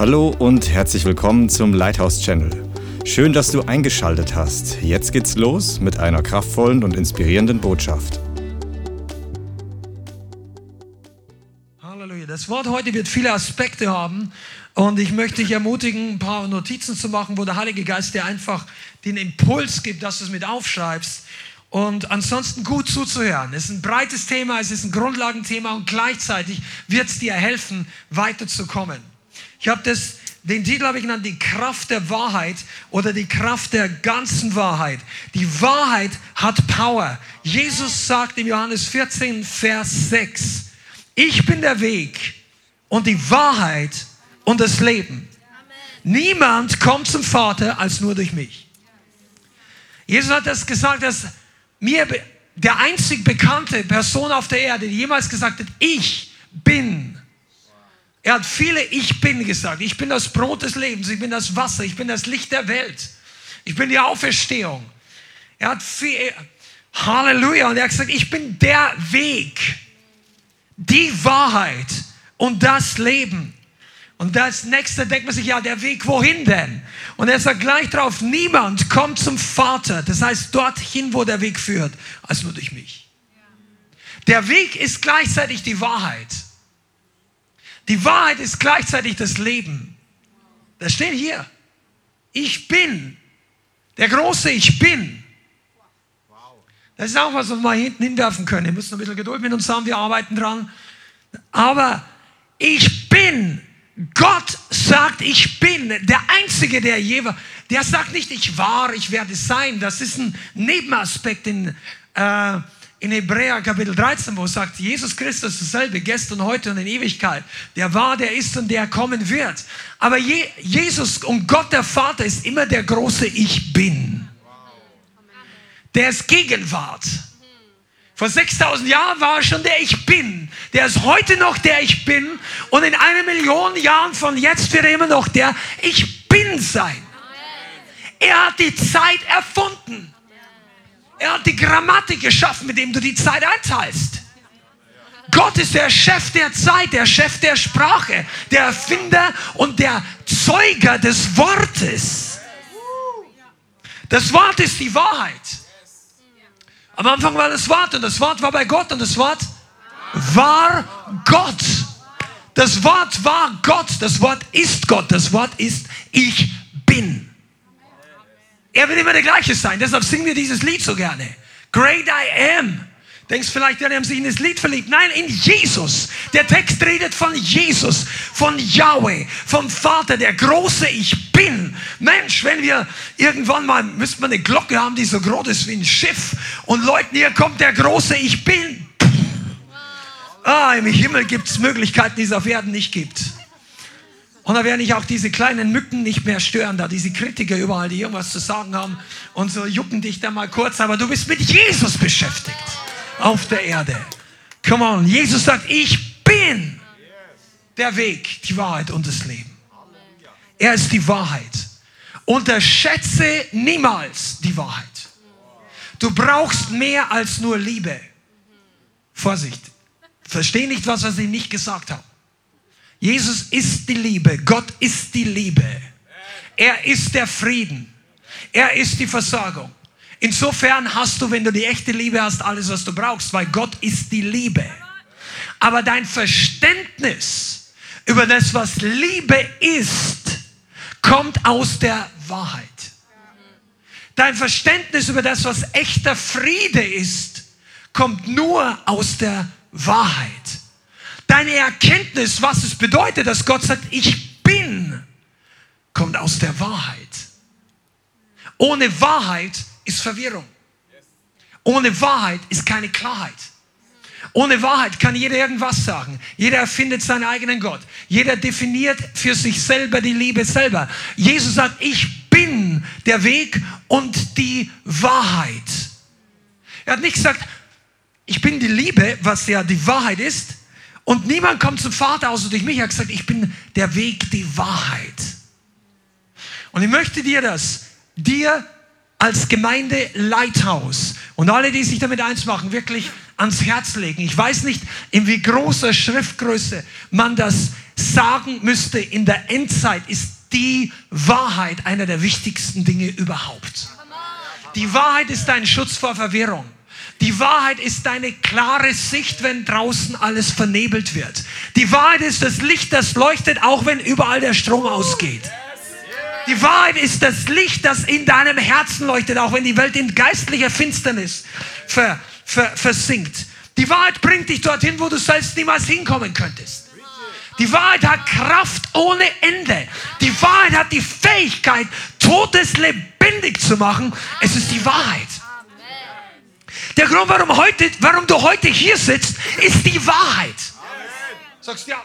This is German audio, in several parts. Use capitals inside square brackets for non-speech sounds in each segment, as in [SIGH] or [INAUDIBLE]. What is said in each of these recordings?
Hallo und herzlich willkommen zum Lighthouse Channel. Schön, dass du eingeschaltet hast. Jetzt geht's los mit einer kraftvollen und inspirierenden Botschaft. Halleluja. Das Wort heute wird viele Aspekte haben und ich möchte dich ermutigen, ein paar Notizen zu machen, wo der Heilige Geist dir einfach den Impuls gibt, dass du es mit aufschreibst und ansonsten gut zuzuhören. Es ist ein breites Thema, es ist ein Grundlagenthema und gleichzeitig wird es dir helfen, weiterzukommen. Ich habe das, den Titel habe ich genannt, die Kraft der Wahrheit oder die Kraft der ganzen Wahrheit. Die Wahrheit hat Power. Jesus sagt in Johannes 14, Vers 6, ich bin der Weg und die Wahrheit und das Leben. Niemand kommt zum Vater als nur durch mich. Jesus hat das gesagt, dass mir der einzig bekannte Person auf der Erde, die jemals gesagt hat, ich bin. Er hat viele Ich bin gesagt. Ich bin das Brot des Lebens, ich bin das Wasser, ich bin das Licht der Welt. Ich bin die Auferstehung. Er hat viel, Halleluja. Und er hat gesagt, ich bin der Weg, die Wahrheit und das Leben. Und das nächste denkt man sich, ja, der Weg wohin denn? Und er sagt gleich drauf, niemand kommt zum Vater, das heißt dorthin, wo der Weg führt, als nur durch mich. Der Weg ist gleichzeitig die Wahrheit. Die Wahrheit ist gleichzeitig das Leben. Das steht hier. Ich bin. Der große Ich bin. Das ist auch was, was wir hinten hinwerfen können. Ihr müsst ein bisschen Geduld mit uns haben, wir arbeiten dran. Aber ich bin Gott sagt, ich bin der Einzige, der je war. Der sagt nicht, ich war, ich werde sein. Das ist ein Nebenaspekt in, äh, in Hebräer Kapitel 13, wo es sagt, Jesus Christus ist dasselbe, gestern, heute und in Ewigkeit. Der war, der ist und der kommen wird. Aber Je Jesus und Gott der Vater ist immer der große Ich bin. Der ist Gegenwart. Vor 6000 Jahren war er schon der Ich Bin. Der ist heute noch der Ich Bin. Und in einer Million Jahren von jetzt wird er immer noch der Ich Bin sein. Er hat die Zeit erfunden. Er hat die Grammatik geschaffen, mit dem du die Zeit einteilst. Gott ist der Chef der Zeit, der Chef der Sprache, der Erfinder und der Zeuger des Wortes. Das Wort ist die Wahrheit. Am Anfang war das Wort und das Wort war bei Gott und das Wort war Gott. Das Wort war Gott, das Wort ist Gott, das Wort ist ich bin. Er wird immer der gleiche sein, deshalb singen wir dieses Lied so gerne. Great I am. Denkst vielleicht, ja, die haben sich in das Lied verliebt. Nein, in Jesus. Der Text redet von Jesus, von Yahweh, vom Vater, der große Ich Bin. Mensch, wenn wir irgendwann mal, müsste man eine Glocke haben, die so groß ist wie ein Schiff und Leuten, hier kommt der große Ich Bin. Ah, im Himmel gibt es Möglichkeiten, die es auf Erden nicht gibt. Und da werden ich auch diese kleinen Mücken nicht mehr stören, da diese Kritiker überall, die irgendwas zu sagen haben und so jucken dich da mal kurz, aber du bist mit Jesus beschäftigt auf der Erde. Come on, Jesus sagt, ich bin der Weg, die Wahrheit und das Leben. Er ist die Wahrheit. Unterschätze niemals die Wahrheit. Du brauchst mehr als nur Liebe. Vorsicht. Versteh nicht was, was ich nicht gesagt habe. Jesus ist die Liebe. Gott ist die Liebe. Er ist der Frieden. Er ist die Versorgung. Insofern hast du, wenn du die echte Liebe hast, alles, was du brauchst, weil Gott ist die Liebe. Aber dein Verständnis über das, was Liebe ist, kommt aus der Wahrheit. Dein Verständnis über das, was echter Friede ist, kommt nur aus der Wahrheit. Deine Erkenntnis, was es bedeutet, dass Gott sagt, ich bin, kommt aus der Wahrheit. Ohne Wahrheit ist Verwirrung. Ohne Wahrheit ist keine Klarheit. Ohne Wahrheit kann jeder irgendwas sagen. Jeder erfindet seinen eigenen Gott. Jeder definiert für sich selber die Liebe selber. Jesus sagt, ich bin der Weg und die Wahrheit. Er hat nicht gesagt, ich bin die Liebe, was ja die Wahrheit ist. Und niemand kommt zum Vater außer durch mich. Er hat gesagt, ich bin der Weg, die Wahrheit. Und ich möchte dir das, dir als Gemeinde Lighthouse und alle, die sich damit eins machen, wirklich ans Herz legen. Ich weiß nicht, in wie großer Schriftgröße man das sagen müsste, in der Endzeit ist die Wahrheit einer der wichtigsten Dinge überhaupt. Die Wahrheit ist ein Schutz vor Verwirrung. Die Wahrheit ist deine klare Sicht, wenn draußen alles vernebelt wird. Die Wahrheit ist das Licht, das leuchtet, auch wenn überall der Strom ausgeht. Die Wahrheit ist das Licht, das in deinem Herzen leuchtet, auch wenn die Welt in geistlicher Finsternis ver, ver, versinkt. Die Wahrheit bringt dich dorthin, wo du selbst niemals hinkommen könntest. Die Wahrheit hat Kraft ohne Ende. Die Wahrheit hat die Fähigkeit, Todes lebendig zu machen. Es ist die Wahrheit. Der Grund, warum, heute, warum du heute hier sitzt, ist die Wahrheit. Sagst du ja?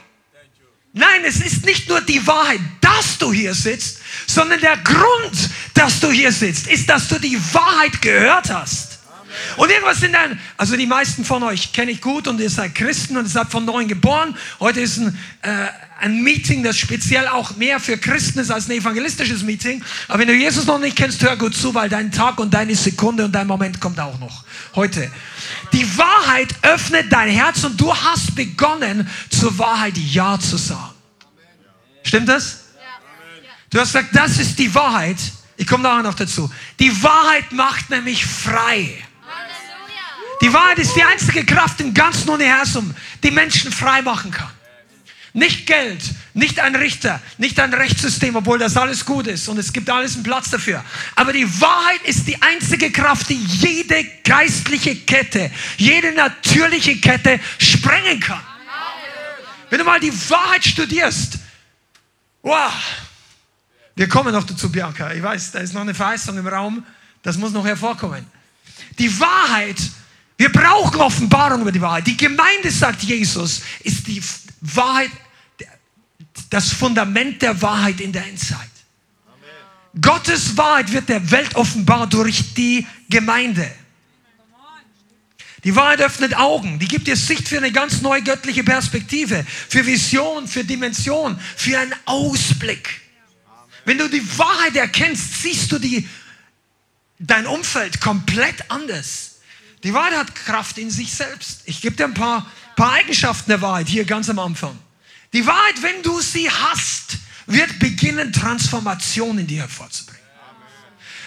Nein, es ist nicht nur die Wahrheit, dass du hier sitzt, sondern der Grund, dass du hier sitzt, ist, dass du die Wahrheit gehört hast. Und irgendwas in deinem, also die meisten von euch kenne ich gut und ihr seid Christen und ihr seid von neuem geboren. Heute ist ein, äh, ein Meeting, das speziell auch mehr für Christen ist als ein evangelistisches Meeting. Aber wenn du Jesus noch nicht kennst, hör gut zu, weil dein Tag und deine Sekunde und dein Moment kommt auch noch. Heute. Die Wahrheit öffnet dein Herz und du hast begonnen, zur Wahrheit Ja zu sagen. Stimmt das? Du hast gesagt, das ist die Wahrheit. Ich komme nachher noch dazu. Die Wahrheit macht nämlich frei. Die Wahrheit ist die einzige Kraft im ganzen Universum, die Menschen frei machen kann. Nicht Geld, nicht ein Richter, nicht ein Rechtssystem, obwohl das alles gut ist und es gibt alles einen Platz dafür. Aber die Wahrheit ist die einzige Kraft, die jede geistliche Kette, jede natürliche Kette sprengen kann. Wenn du mal die Wahrheit studierst, wow, wir kommen noch dazu, Bianca. Ich weiß, da ist noch eine Verheißung im Raum, das muss noch hervorkommen. Die Wahrheit wir brauchen Offenbarung über die Wahrheit. Die Gemeinde, sagt Jesus, ist die Wahrheit, das Fundament der Wahrheit in der Endzeit. Amen. Gottes Wahrheit wird der Welt offenbar durch die Gemeinde. Die Wahrheit öffnet Augen, die gibt dir Sicht für eine ganz neue göttliche Perspektive, für Vision, für Dimension, für einen Ausblick. Wenn du die Wahrheit erkennst, siehst du die, dein Umfeld komplett anders. Die Wahrheit hat Kraft in sich selbst. Ich gebe dir ein paar, paar Eigenschaften der Wahrheit hier ganz am Anfang. Die Wahrheit, wenn du sie hast, wird beginnen, Transformation in dir hervorzubringen.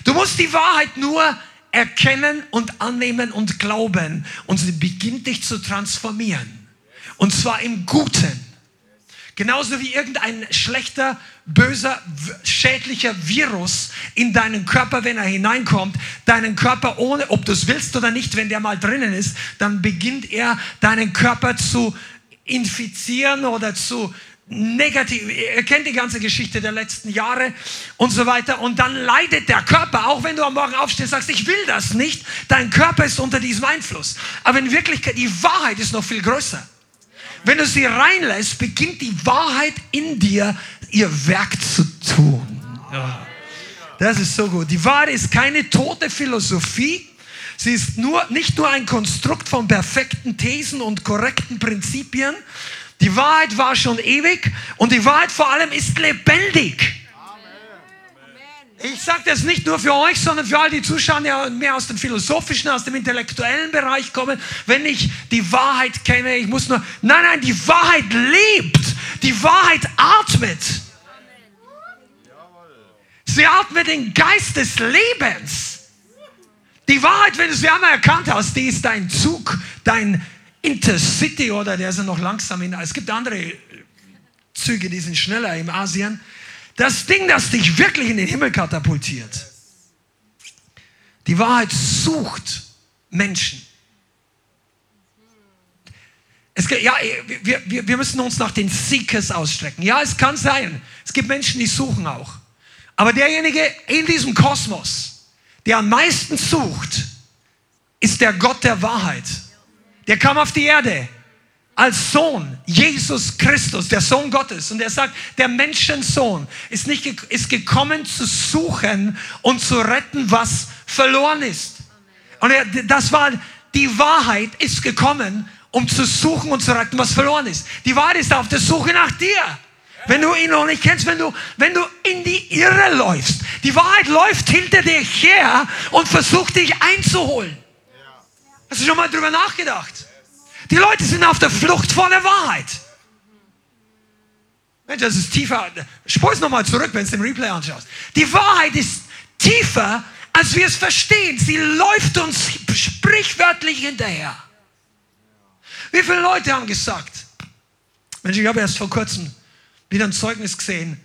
Du musst die Wahrheit nur erkennen und annehmen und glauben und sie beginnt dich zu transformieren. Und zwar im Guten. Genauso wie irgendein schlechter, böser, schädlicher Virus in deinen Körper, wenn er hineinkommt, deinen Körper ohne, ob du es willst oder nicht, wenn der mal drinnen ist, dann beginnt er deinen Körper zu infizieren oder zu negativ. Ihr kennt die ganze Geschichte der letzten Jahre und so weiter. Und dann leidet der Körper, auch wenn du am Morgen aufstehst, sagst, ich will das nicht. Dein Körper ist unter diesem Einfluss. Aber in Wirklichkeit, die Wahrheit ist noch viel größer. Wenn du sie reinlässt, beginnt die Wahrheit in dir ihr Werk zu tun. Ja. Das ist so gut. Die Wahrheit ist keine tote Philosophie. Sie ist nur, nicht nur ein Konstrukt von perfekten Thesen und korrekten Prinzipien. Die Wahrheit war schon ewig und die Wahrheit vor allem ist lebendig. Ich sage das nicht nur für euch, sondern für all die Zuschauer, die mehr aus dem philosophischen, aus dem intellektuellen Bereich kommen. Wenn ich die Wahrheit kenne, ich muss nur. Nein, nein, die Wahrheit lebt. Die Wahrheit atmet. Sie atmet den Geist des Lebens. Die Wahrheit, wenn du sie einmal erkannt hast, die ist dein Zug, dein Intercity oder der ist noch langsam in. Es gibt andere Züge, die sind schneller im Asien. Das Ding, das dich wirklich in den Himmel katapultiert. Die Wahrheit sucht Menschen. Es, ja, wir, wir, wir müssen uns nach den Seekers ausstrecken. Ja, es kann sein. Es gibt Menschen, die suchen auch. Aber derjenige in diesem Kosmos, der am meisten sucht, ist der Gott der Wahrheit. Der kam auf die Erde als Sohn, Jesus Christus, der Sohn Gottes. Und er sagt, der Menschensohn ist, nicht, ist gekommen zu suchen und zu retten, was verloren ist. Und er, das war, die Wahrheit ist gekommen, um zu suchen und zu retten, was verloren ist. Die Wahrheit ist auf der Suche nach dir. Wenn du ihn noch nicht kennst, wenn du, wenn du in die Irre läufst. Die Wahrheit läuft hinter dir her und versucht dich einzuholen. Hast du schon mal drüber nachgedacht? Die Leute sind auf der Flucht vor der Wahrheit. Mensch, das ist tiefer. Spul es nochmal zurück, wenn du es im Replay anschaust. Die Wahrheit ist tiefer, als wir es verstehen. Sie läuft uns sprichwörtlich hinterher. Wie viele Leute haben gesagt, Mensch, ich habe erst vor kurzem wieder ein Zeugnis gesehen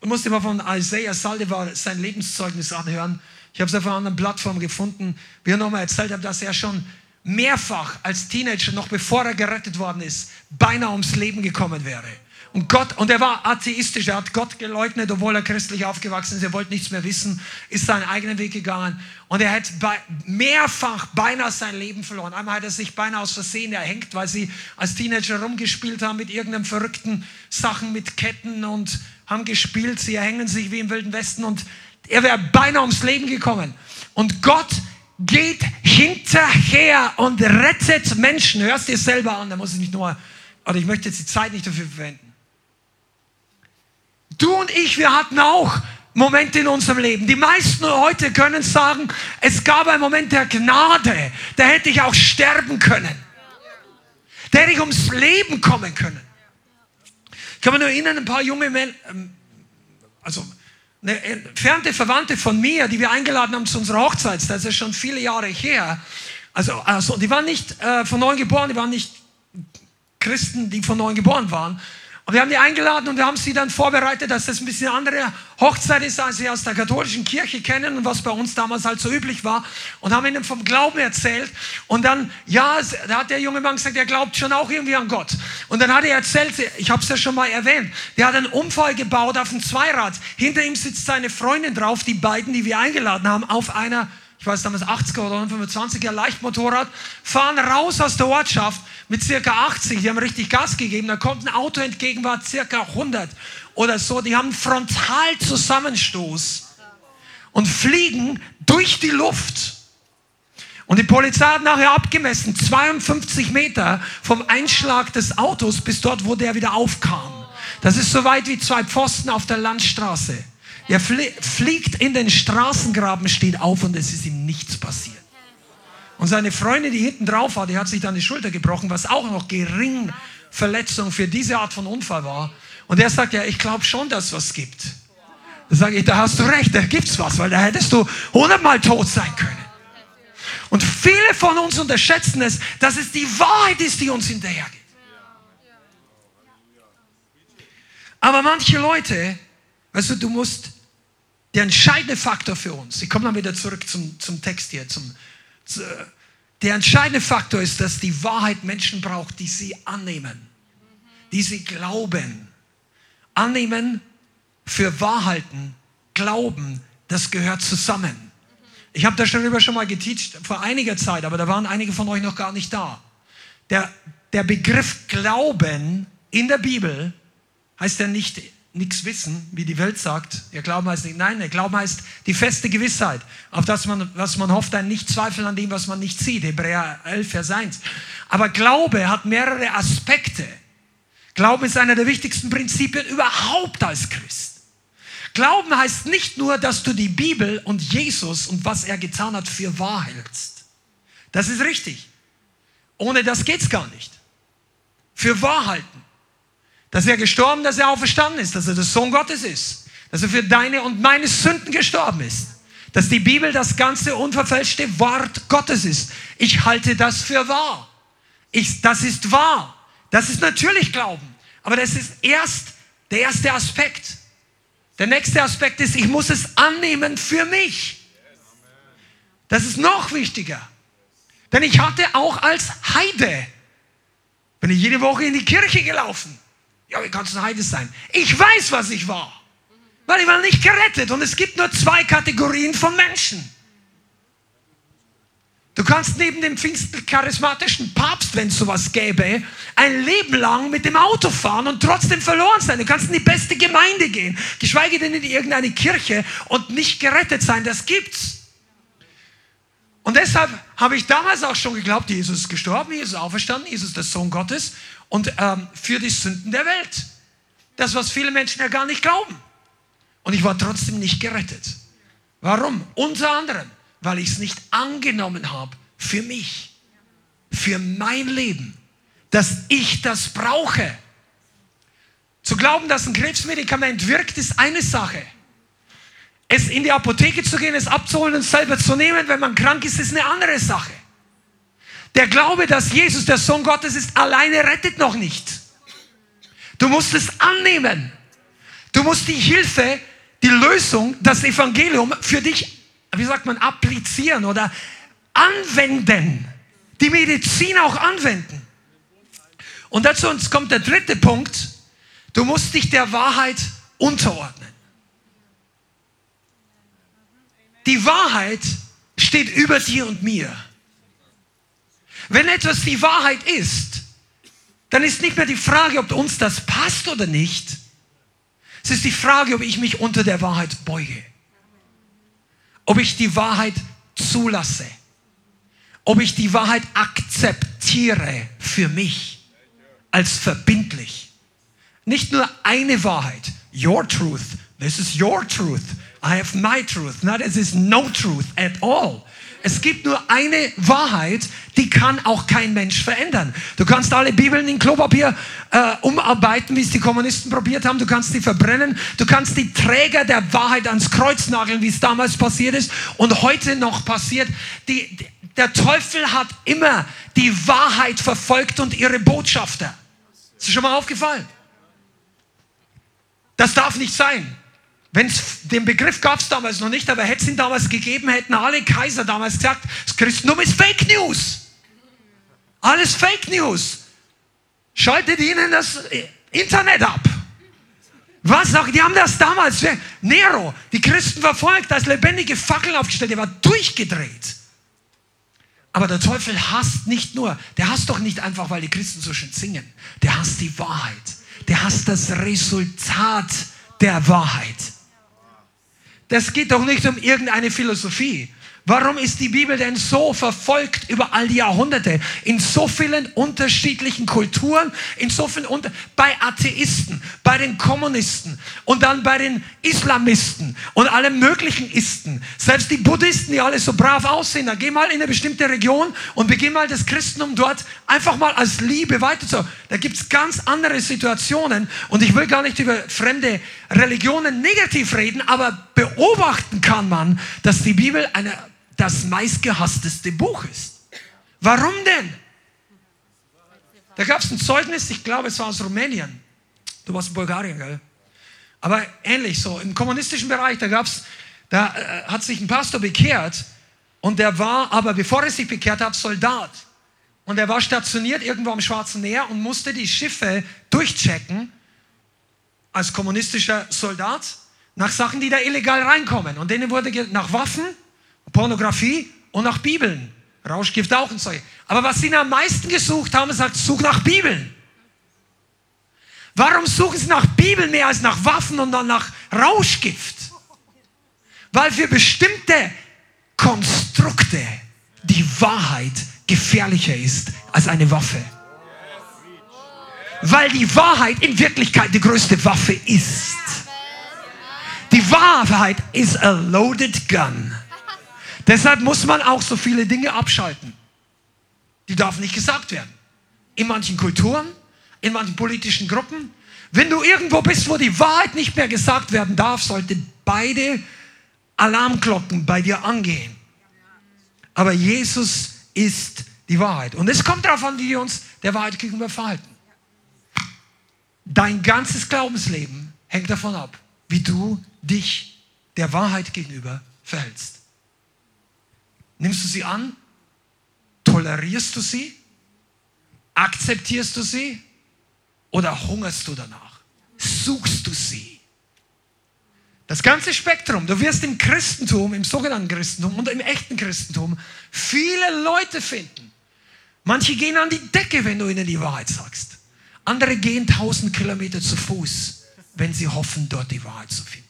und musste mal von Isaiah Saldivar sein Lebenszeugnis anhören. Ich habe es auf einer anderen Plattform gefunden, wie er nochmal erzählt hat, dass er schon mehrfach als Teenager, noch bevor er gerettet worden ist, beinahe ums Leben gekommen wäre. Und Gott, und er war atheistisch, er hat Gott geleugnet, obwohl er christlich aufgewachsen ist, er wollte nichts mehr wissen, ist seinen eigenen Weg gegangen und er hat mehrfach beinahe sein Leben verloren. Einmal hat er sich beinahe aus Versehen erhängt, weil sie als Teenager rumgespielt haben mit irgendeinem verrückten Sachen mit Ketten und haben gespielt, sie erhängen sich wie im Wilden Westen und er wäre beinahe ums Leben gekommen. Und Gott geht hinterher und rettet Menschen. Hörst dir selber an, da muss ich nicht nur, oder ich möchte jetzt die Zeit nicht dafür verwenden. Du und ich, wir hatten auch Momente in unserem Leben. Die meisten heute können sagen, es gab einen Moment der Gnade, da hätte ich auch sterben können. Da hätte ich ums Leben kommen können. Ich kann mich nur erinnern, ein paar junge Männer, ähm, also eine entfernte Verwandte von mir, die wir eingeladen haben zu unserer Hochzeit, das ist schon viele Jahre her. Also, also die waren nicht äh, von neuem geboren, die waren nicht Christen, die von neuem geboren waren, und wir haben die eingeladen und wir haben sie dann vorbereitet, dass das ein bisschen andere Hochzeit ist, als sie aus der katholischen Kirche kennen und was bei uns damals halt so üblich war. Und haben ihnen vom Glauben erzählt. Und dann, ja, da hat der junge Mann gesagt, er glaubt schon auch irgendwie an Gott. Und dann hat er erzählt, ich habe es ja schon mal erwähnt, der hat einen Unfall gebaut auf einem Zweirad. Hinter ihm sitzt seine Freundin drauf, die beiden, die wir eingeladen haben, auf einer ich weiß damals 80er oder 25er Leichtmotorrad, fahren raus aus der Ortschaft mit circa 80. Die haben richtig Gas gegeben. Da kommt ein Auto entgegen, war circa 100 oder so. Die haben einen Frontalzusammenstoß und fliegen durch die Luft. Und die Polizei hat nachher abgemessen, 52 Meter vom Einschlag des Autos bis dort, wo der wieder aufkam. Das ist so weit wie zwei Pfosten auf der Landstraße. Er fliegt in den Straßengraben, steht auf und es ist ihm nichts passiert. Und seine Freundin, die hinten drauf war, die hat sich dann die Schulter gebrochen, was auch noch gering Verletzung für diese Art von Unfall war. Und er sagt, ja, ich glaube schon, dass es was gibt. Da sage ich, da hast du recht, da gibt's was, weil da hättest du hundertmal tot sein können. Und viele von uns unterschätzen es, dass es die Wahrheit ist, die uns hinterhergeht. Aber manche Leute, weißt du, du musst der entscheidende Faktor für uns, ich komme dann wieder zurück zum, zum Text hier, zum, zu, der entscheidende Faktor ist, dass die Wahrheit Menschen braucht, die sie annehmen, die sie glauben. Annehmen für Wahrheiten, Glauben, das gehört zusammen. Ich habe darüber schon mal geteacht vor einiger Zeit, aber da waren einige von euch noch gar nicht da. Der, der Begriff Glauben in der Bibel heißt ja nicht nichts wissen, wie die Welt sagt. Ihr Glauben heißt nicht, nein, der Glauben heißt die feste Gewissheit, auf das man, was man hofft, ein Nicht-Zweifeln an dem, was man nicht sieht. Hebräer 11, Vers 1. Aber Glaube hat mehrere Aspekte. Glaube ist einer der wichtigsten Prinzipien überhaupt als Christ. Glauben heißt nicht nur, dass du die Bibel und Jesus und was er getan hat für wahr hältst. Das ist richtig. Ohne das geht's gar nicht. Für wahr halten dass er gestorben, dass er auferstanden ist, dass er der Sohn Gottes ist, dass er für deine und meine Sünden gestorben ist, dass die Bibel das ganze unverfälschte Wort Gottes ist. Ich halte das für wahr. Ich, das ist wahr. Das ist natürlich Glauben. Aber das ist erst der erste Aspekt. Der nächste Aspekt ist, ich muss es annehmen für mich. Das ist noch wichtiger. Denn ich hatte auch als Heide, bin ich jede Woche in die Kirche gelaufen. Ja, wie kannst du ein sein? Ich weiß, was ich war. Weil ich war nicht gerettet. Und es gibt nur zwei Kategorien von Menschen. Du kannst neben dem pfingstcharismatischen Papst, wenn es sowas gäbe, ein Leben lang mit dem Auto fahren und trotzdem verloren sein. Du kannst in die beste Gemeinde gehen, geschweige denn in irgendeine Kirche und nicht gerettet sein. Das gibt's. Und deshalb habe ich damals auch schon geglaubt, Jesus ist gestorben, Jesus ist auferstanden, Jesus ist der Sohn Gottes und ähm, für die Sünden der Welt. Das, was viele Menschen ja gar nicht glauben. Und ich war trotzdem nicht gerettet. Warum? Unter anderem, weil ich es nicht angenommen habe für mich, für mein Leben, dass ich das brauche. Zu glauben, dass ein Krebsmedikament wirkt, ist eine Sache. Es in die Apotheke zu gehen, es abzuholen und selber zu nehmen, wenn man krank ist, ist eine andere Sache. Der Glaube, dass Jesus der Sohn Gottes ist, alleine rettet noch nicht. Du musst es annehmen. Du musst die Hilfe, die Lösung, das Evangelium für dich, wie sagt man, applizieren oder anwenden. Die Medizin auch anwenden. Und dazu kommt der dritte Punkt. Du musst dich der Wahrheit unterordnen. Die Wahrheit steht über dir und mir. Wenn etwas die Wahrheit ist, dann ist nicht mehr die Frage, ob uns das passt oder nicht. Es ist die Frage, ob ich mich unter der Wahrheit beuge. Ob ich die Wahrheit zulasse. Ob ich die Wahrheit akzeptiere für mich als verbindlich. Nicht nur eine Wahrheit. Your truth. This is your truth. I have my truth. Not this is no truth at all. Es gibt nur eine Wahrheit, die kann auch kein Mensch verändern. Du kannst alle Bibeln in Klopapier äh, umarbeiten, wie es die Kommunisten probiert haben. Du kannst die verbrennen. Du kannst die Träger der Wahrheit ans Kreuz nageln, wie es damals passiert ist und heute noch passiert. Die, der Teufel hat immer die Wahrheit verfolgt und ihre Botschafter. Ist dir schon mal aufgefallen? Das darf nicht sein. Wenn's, den Begriff gab es damals noch nicht, aber hätte es ihn damals gegeben, hätten alle Kaiser damals gesagt, das Christentum ist Fake News. Alles Fake News. Schaltet ihnen das Internet ab. Was? Die haben das damals, Nero, die Christen verfolgt, als lebendige Fackeln aufgestellt, der war durchgedreht. Aber der Teufel hasst nicht nur, der hasst doch nicht einfach, weil die Christen so schön singen. Der hasst die Wahrheit. Der hasst das Resultat der Wahrheit. Das geht doch nicht um irgendeine Philosophie. Warum ist die Bibel denn so verfolgt über all die Jahrhunderte? In so vielen unterschiedlichen Kulturen, in so vielen unter bei Atheisten, bei den Kommunisten und dann bei den Islamisten und allen möglichen Isten. Selbst die Buddhisten, die alle so brav aussehen, dann geh mal in eine bestimmte Region und beginn mal das Christentum dort einfach mal als Liebe weiter zu. Da gibt's ganz andere Situationen und ich will gar nicht über fremde Religionen negativ reden, aber beobachten kann man, dass die Bibel eine das meistgehassteste Buch ist. Warum denn? Da gab es ein Zeugnis, ich glaube, es war aus Rumänien. Du warst in Bulgarien, gell? Aber ähnlich so, im kommunistischen Bereich, da gab's, da äh, hat sich ein Pastor bekehrt und der war aber, bevor er sich bekehrt hat, Soldat. Und er war stationiert irgendwo am Schwarzen Meer und musste die Schiffe durchchecken als kommunistischer Soldat nach Sachen, die da illegal reinkommen. Und denen wurde nach Waffen, Pornografie und nach Bibeln. Rauschgift auch und so. Aber was sie am meisten gesucht haben, sagt, such nach Bibeln. Warum suchen sie nach Bibeln mehr als nach Waffen und dann nach Rauschgift? Weil für bestimmte Konstrukte die Wahrheit gefährlicher ist als eine Waffe. Weil die Wahrheit in Wirklichkeit die größte Waffe ist. Die Wahrheit ist a loaded gun. Deshalb muss man auch so viele Dinge abschalten. Die darf nicht gesagt werden. In manchen Kulturen, in manchen politischen Gruppen. Wenn du irgendwo bist, wo die Wahrheit nicht mehr gesagt werden darf, sollten beide Alarmglocken bei dir angehen. Aber Jesus ist die Wahrheit. Und es kommt darauf an, wie wir uns der Wahrheit gegenüber verhalten. Dein ganzes Glaubensleben hängt davon ab, wie du dich der Wahrheit gegenüber verhältst. Nimmst du sie an? Tolerierst du sie? Akzeptierst du sie? Oder hungerst du danach? Suchst du sie? Das ganze Spektrum. Du wirst im Christentum, im sogenannten Christentum und im echten Christentum viele Leute finden. Manche gehen an die Decke, wenn du ihnen die Wahrheit sagst. Andere gehen tausend Kilometer zu Fuß, wenn sie hoffen, dort die Wahrheit zu finden.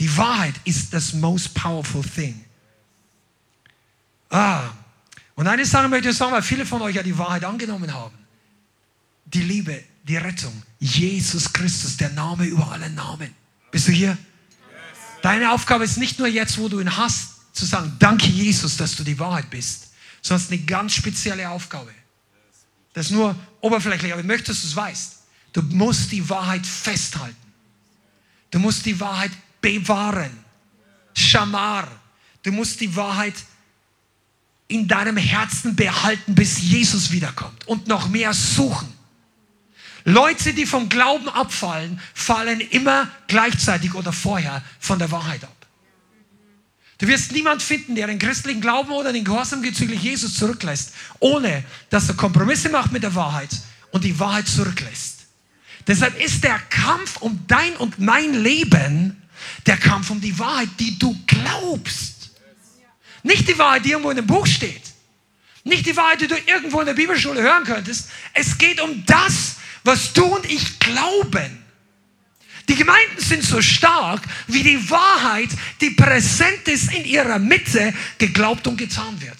Die Wahrheit ist das most powerful thing. Ah, und eine Sache möchte ich sagen, weil viele von euch ja die Wahrheit angenommen haben. Die Liebe, die Rettung. Jesus Christus, der Name über alle Namen. Bist du hier? Deine Aufgabe ist nicht nur jetzt, wo du ihn hast, zu sagen, danke Jesus, dass du die Wahrheit bist, sondern es ist eine ganz spezielle Aufgabe. Das ist nur oberflächlich, aber ich möchte, dass du es weißt. Du musst die Wahrheit festhalten. Du musst die Wahrheit bewahren. Schamar. Du musst die Wahrheit in deinem Herzen behalten, bis Jesus wiederkommt und noch mehr suchen. Leute, die vom Glauben abfallen, fallen immer gleichzeitig oder vorher von der Wahrheit ab. Du wirst niemand finden, der den christlichen Glauben oder den Gehorsam bezüglich Jesus zurücklässt, ohne dass er Kompromisse macht mit der Wahrheit und die Wahrheit zurücklässt. Deshalb ist der Kampf um dein und mein Leben der Kampf um die Wahrheit, die du glaubst. Nicht die Wahrheit, die irgendwo in dem Buch steht. Nicht die Wahrheit, die du irgendwo in der Bibelschule hören könntest. Es geht um das, was du und ich glauben. Die Gemeinden sind so stark, wie die Wahrheit, die präsent ist in ihrer Mitte, geglaubt und getan wird.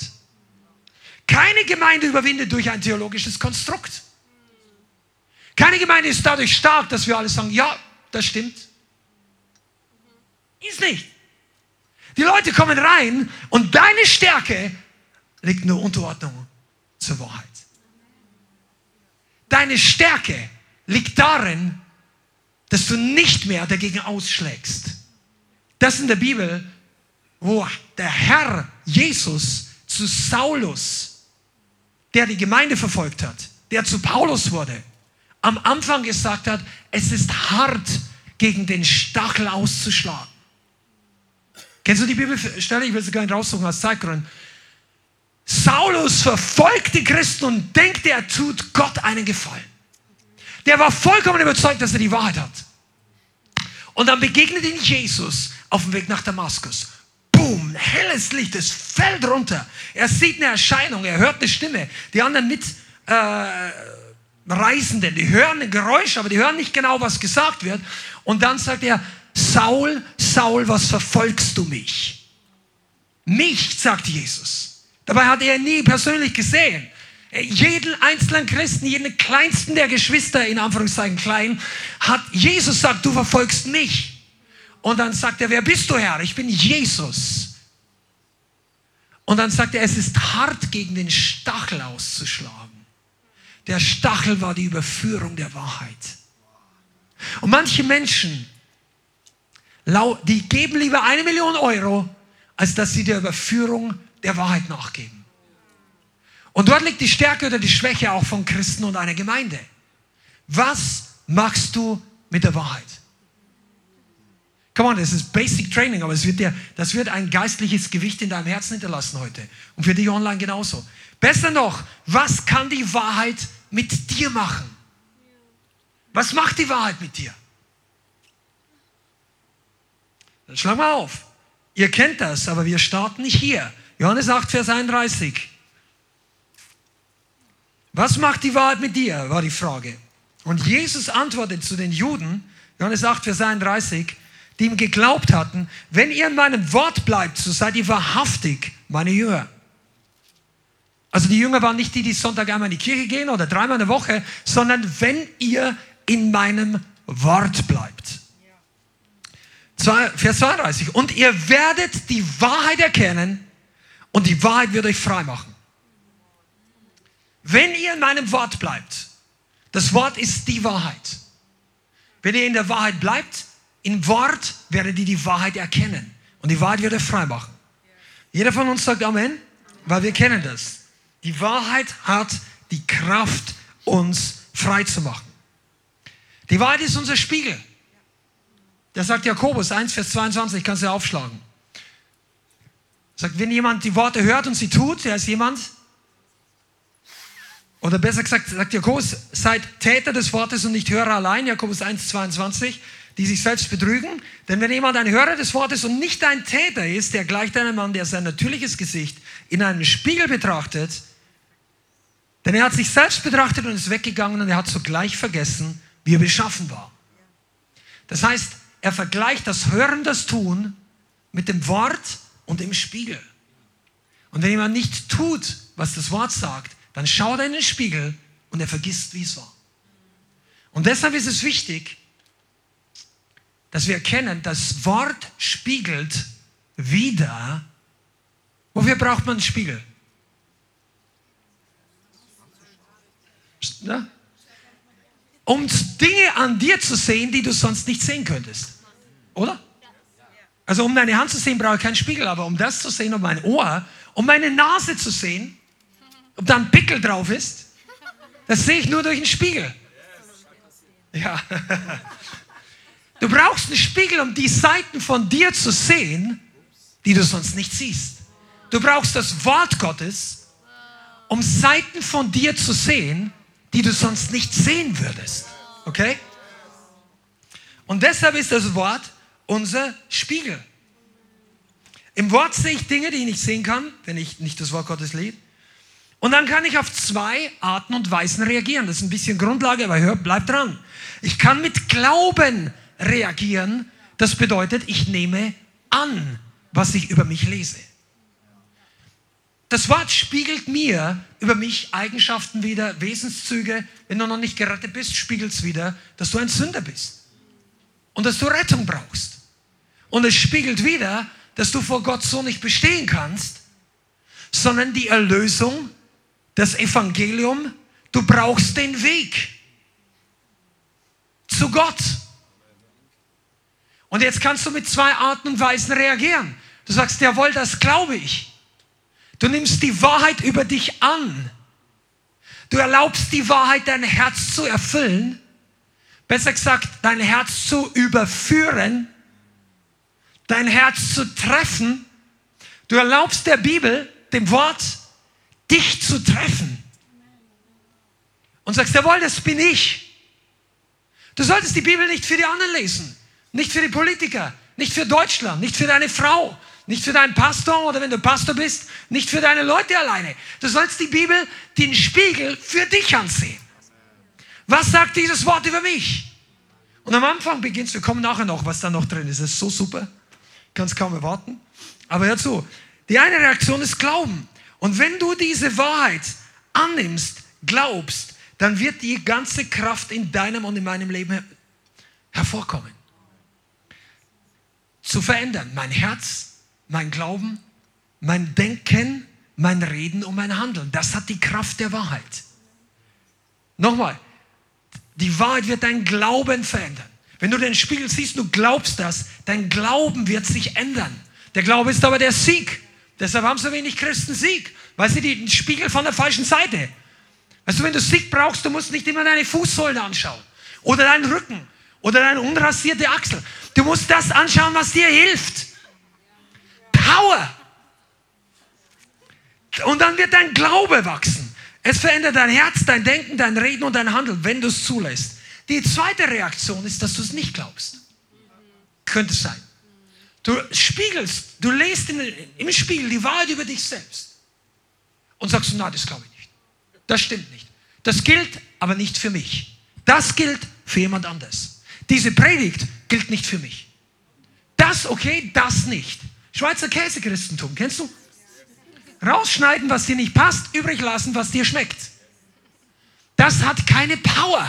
Keine Gemeinde überwindet durch ein theologisches Konstrukt. Keine Gemeinde ist dadurch stark, dass wir alle sagen, ja, das stimmt. Ist nicht. Die Leute kommen rein und deine Stärke liegt nur Unterordnung zur Wahrheit. Deine Stärke liegt darin, dass du nicht mehr dagegen ausschlägst. Das in der Bibel, wo der Herr Jesus zu Saulus, der die Gemeinde verfolgt hat, der zu Paulus wurde, am Anfang gesagt hat, es ist hart, gegen den Stachel auszuschlagen. Kennst du die Bibelstelle? Ich will sie gar nicht raussuchen aus Zeitgründen. Saulus verfolgt die Christen und denkt, er tut Gott einen Gefallen. Der war vollkommen überzeugt, dass er die Wahrheit hat. Und dann begegnet ihn Jesus auf dem Weg nach Damaskus. Boom, helles Licht, es fällt runter. Er sieht eine Erscheinung, er hört eine Stimme. Die anderen mit äh, Reisenden, die hören ein Geräusch, aber die hören nicht genau, was gesagt wird. Und dann sagt er, Saul, Saul, was verfolgst du mich? Mich, sagt Jesus. Dabei hat er nie persönlich gesehen. Jeden einzelnen Christen, jeden kleinsten der Geschwister, in Anführungszeichen klein, hat Jesus sagt, du verfolgst mich. Und dann sagt er, wer bist du Herr? Ich bin Jesus. Und dann sagt er, es ist hart gegen den Stachel auszuschlagen. Der Stachel war die Überführung der Wahrheit. Und manche Menschen, die geben lieber eine Million Euro, als dass sie der Überführung der Wahrheit nachgeben. Und dort liegt die Stärke oder die Schwäche auch von Christen und einer Gemeinde. Was machst du mit der Wahrheit? Come on, das ist Basic Training, aber es wird dir, das wird ein geistliches Gewicht in deinem Herzen hinterlassen heute. Und für dich online genauso. Besser noch, was kann die Wahrheit mit dir machen? Was macht die Wahrheit mit dir? Dann schlag mal auf. Ihr kennt das, aber wir starten nicht hier. Johannes 8, Vers 31. Was macht die Wahrheit mit dir, war die Frage. Und Jesus antwortet zu den Juden, Johannes 8, Vers 31, die ihm geglaubt hatten, wenn ihr in meinem Wort bleibt, so seid ihr wahrhaftig meine Jünger. Also die Jünger waren nicht die, die Sonntag einmal in die Kirche gehen oder dreimal in der Woche, sondern wenn ihr in meinem Wort bleibt. Vers 32. Und ihr werdet die Wahrheit erkennen und die Wahrheit wird euch frei machen. Wenn ihr in meinem Wort bleibt, das Wort ist die Wahrheit. Wenn ihr in der Wahrheit bleibt, im Wort werdet ihr die Wahrheit erkennen. Und die Wahrheit wird euch frei machen. Jeder von uns sagt Amen, weil wir kennen das. Die Wahrheit hat die Kraft, uns frei zu machen. Die Wahrheit ist unser Spiegel. Der sagt Jakobus 1, Vers 22, kannst du ja aufschlagen. Sagt, wenn jemand die Worte hört und sie tut, der ist jemand, oder besser gesagt, sagt Jakobus, seid Täter des Wortes und nicht Hörer allein, Jakobus 1, 22, die sich selbst betrügen. Denn wenn jemand ein Hörer des Wortes und nicht ein Täter ist, der gleicht einem Mann, der sein natürliches Gesicht in einem Spiegel betrachtet, denn er hat sich selbst betrachtet und ist weggegangen und er hat sogleich vergessen, wie er beschaffen war. Das heißt, er vergleicht das Hören, das Tun mit dem Wort und dem Spiegel. Und wenn jemand nicht tut, was das Wort sagt, dann schaut er in den Spiegel und er vergisst, wie es war. Und deshalb ist es wichtig, dass wir erkennen, das Wort spiegelt wieder. Wofür braucht man einen Spiegel? Um Dinge an dir zu sehen, die du sonst nicht sehen könntest. Oder? Also um deine Hand zu sehen, brauche ich keinen Spiegel, aber um das zu sehen, um mein Ohr, um meine Nase zu sehen, ob da ein Pickel drauf ist, das sehe ich nur durch einen Spiegel. Ja. [LAUGHS] Du brauchst einen Spiegel, um die Seiten von dir zu sehen, die du sonst nicht siehst. Du brauchst das Wort Gottes, um Seiten von dir zu sehen, die du sonst nicht sehen würdest. Okay? Und deshalb ist das Wort unser Spiegel. Im Wort sehe ich Dinge, die ich nicht sehen kann, wenn ich nicht das Wort Gottes lese. Und dann kann ich auf zwei Arten und Weisen reagieren. Das ist ein bisschen Grundlage, aber hör, bleib dran. Ich kann mit Glauben reagieren. Das bedeutet, ich nehme an, was ich über mich lese. Das Wort spiegelt mir über mich Eigenschaften wieder, Wesenszüge. Wenn du noch nicht gerettet bist, spiegelt es wieder, dass du ein Sünder bist und dass du Rettung brauchst. Und es spiegelt wieder, dass du vor Gott so nicht bestehen kannst, sondern die Erlösung, das Evangelium, du brauchst den Weg zu Gott. Und jetzt kannst du mit zwei Arten und Weisen reagieren. Du sagst, jawohl, das glaube ich. Du nimmst die Wahrheit über dich an. Du erlaubst die Wahrheit, dein Herz zu erfüllen. Besser gesagt, dein Herz zu überführen. Dein Herz zu treffen. Du erlaubst der Bibel, dem Wort, dich zu treffen. Und sagst, jawohl, das bin ich. Du solltest die Bibel nicht für die anderen lesen. Nicht für die Politiker, nicht für Deutschland, nicht für deine Frau, nicht für deinen Pastor oder wenn du Pastor bist, nicht für deine Leute alleine. Du sollst die Bibel, den Spiegel für dich ansehen. Was sagt dieses Wort über mich? Und am Anfang beginnst du, kommen nachher noch, was da noch drin ist. Das ist so super. Kannst kaum erwarten. Aber hör zu. Die eine Reaktion ist Glauben. Und wenn du diese Wahrheit annimmst, glaubst, dann wird die ganze Kraft in deinem und in meinem Leben hervorkommen zu verändern. Mein Herz, mein Glauben, mein Denken, mein Reden und mein Handeln. Das hat die Kraft der Wahrheit. Nochmal, die Wahrheit wird dein Glauben verändern. Wenn du den Spiegel siehst, du glaubst das, dein Glauben wird sich ändern. Der Glaube ist aber der Sieg. Deshalb haben so wenig Christen Sieg, weil sie den Spiegel von der falschen Seite. Weißt du, wenn du Sieg brauchst, du musst nicht immer deine Fußsohlen anschauen oder deinen Rücken oder deine unrasierte Achsel. Du musst das anschauen, was dir hilft. Power. Und dann wird dein Glaube wachsen. Es verändert dein Herz, dein Denken, dein Reden und dein Handeln, wenn du es zulässt. Die zweite Reaktion ist, dass du es nicht glaubst. Könnte sein. Du spiegelst, du lest in, im Spiegel die Wahrheit über dich selbst und sagst, na, das glaube ich nicht. Das stimmt nicht. Das gilt aber nicht für mich. Das gilt für jemand anders. Diese Predigt gilt nicht für mich. Das okay, das nicht. Schweizer Käsechristentum, kennst du? Rausschneiden, was dir nicht passt, übrig lassen, was dir schmeckt. Das hat keine Power.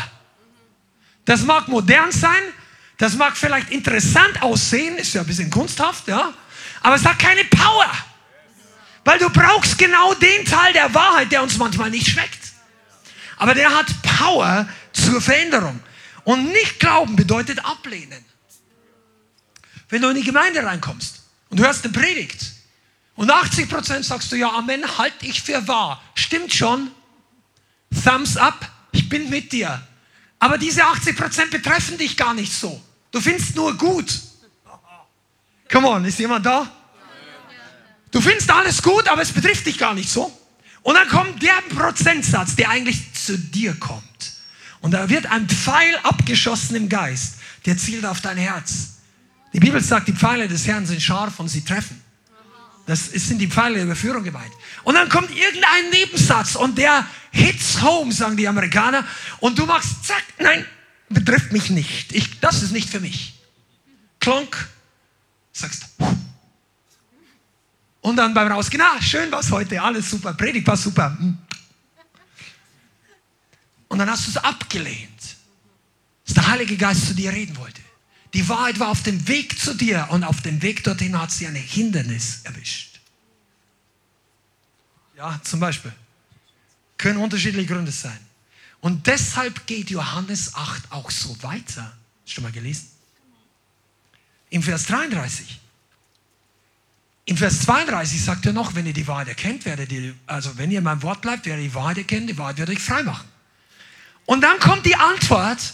Das mag modern sein, das mag vielleicht interessant aussehen, ist ja ein bisschen kunsthaft, ja, aber es hat keine Power. Weil du brauchst genau den Teil der Wahrheit, der uns manchmal nicht schmeckt. Aber der hat Power zur Veränderung. Und nicht glauben bedeutet ablehnen. Wenn du in die Gemeinde reinkommst und du hörst eine Predigt und 80% sagst du, ja, Amen, halte ich für wahr. Stimmt schon. Thumbs up, ich bin mit dir. Aber diese 80% betreffen dich gar nicht so. Du findest nur gut. Come on, ist jemand da? Du findest alles gut, aber es betrifft dich gar nicht so. Und dann kommt der Prozentsatz, der eigentlich zu dir kommt. Und da wird ein Pfeil abgeschossen im Geist, der zielt auf dein Herz. Die Bibel sagt, die Pfeile des Herrn sind scharf und sie treffen. Das sind die Pfeile der Überführung gemeint. Und dann kommt irgendein Nebensatz und der hits home, sagen die Amerikaner. Und du machst, zack, nein, betrifft mich nicht. Ich, das ist nicht für mich. Klonk, sagst, und dann beim Rausgehen, ah, schön was heute, alles super, Predigt war super. Hm. Und dann hast du es abgelehnt, dass der Heilige Geist zu dir reden wollte. Die Wahrheit war auf dem Weg zu dir und auf dem Weg dorthin hat sie ein Hindernis erwischt. Ja, zum Beispiel. Können unterschiedliche Gründe sein. Und deshalb geht Johannes 8 auch so weiter. Hast du mal gelesen? Im Vers 33. Im Vers 32 sagt er noch, wenn ihr die Wahrheit erkennt, werdet ihr, also wenn ihr mein Wort bleibt, werdet ihr die Wahrheit erkennen, die Wahrheit wird euch frei machen. Und dann kommt die Antwort,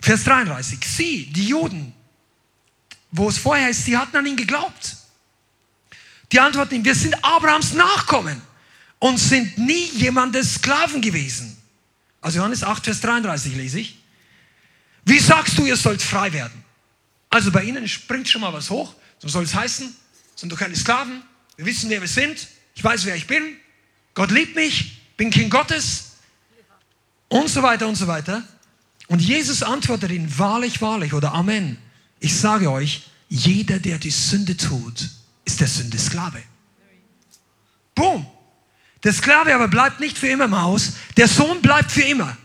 Vers 33. Sie, die Juden, wo es vorher ist, sie hatten an ihn geglaubt. Die antworten ihm, wir sind Abrahams Nachkommen und sind nie jemandes Sklaven gewesen. Also Johannes 8, Vers 33 lese ich. Wie sagst du, ihr sollt frei werden? Also bei ihnen springt schon mal was hoch. So soll es heißen, sind doch keine Sklaven. Wir wissen, wer wir sind. Ich weiß, wer ich bin. Gott liebt mich. Bin Kind Gottes. Und so weiter und so weiter. Und Jesus antwortet ihnen, wahrlich, wahrlich oder Amen. Ich sage euch, jeder, der die Sünde tut, ist der Sünde Sklave. Boom. Der Sklave aber bleibt nicht für immer im Haus, der Sohn bleibt für immer.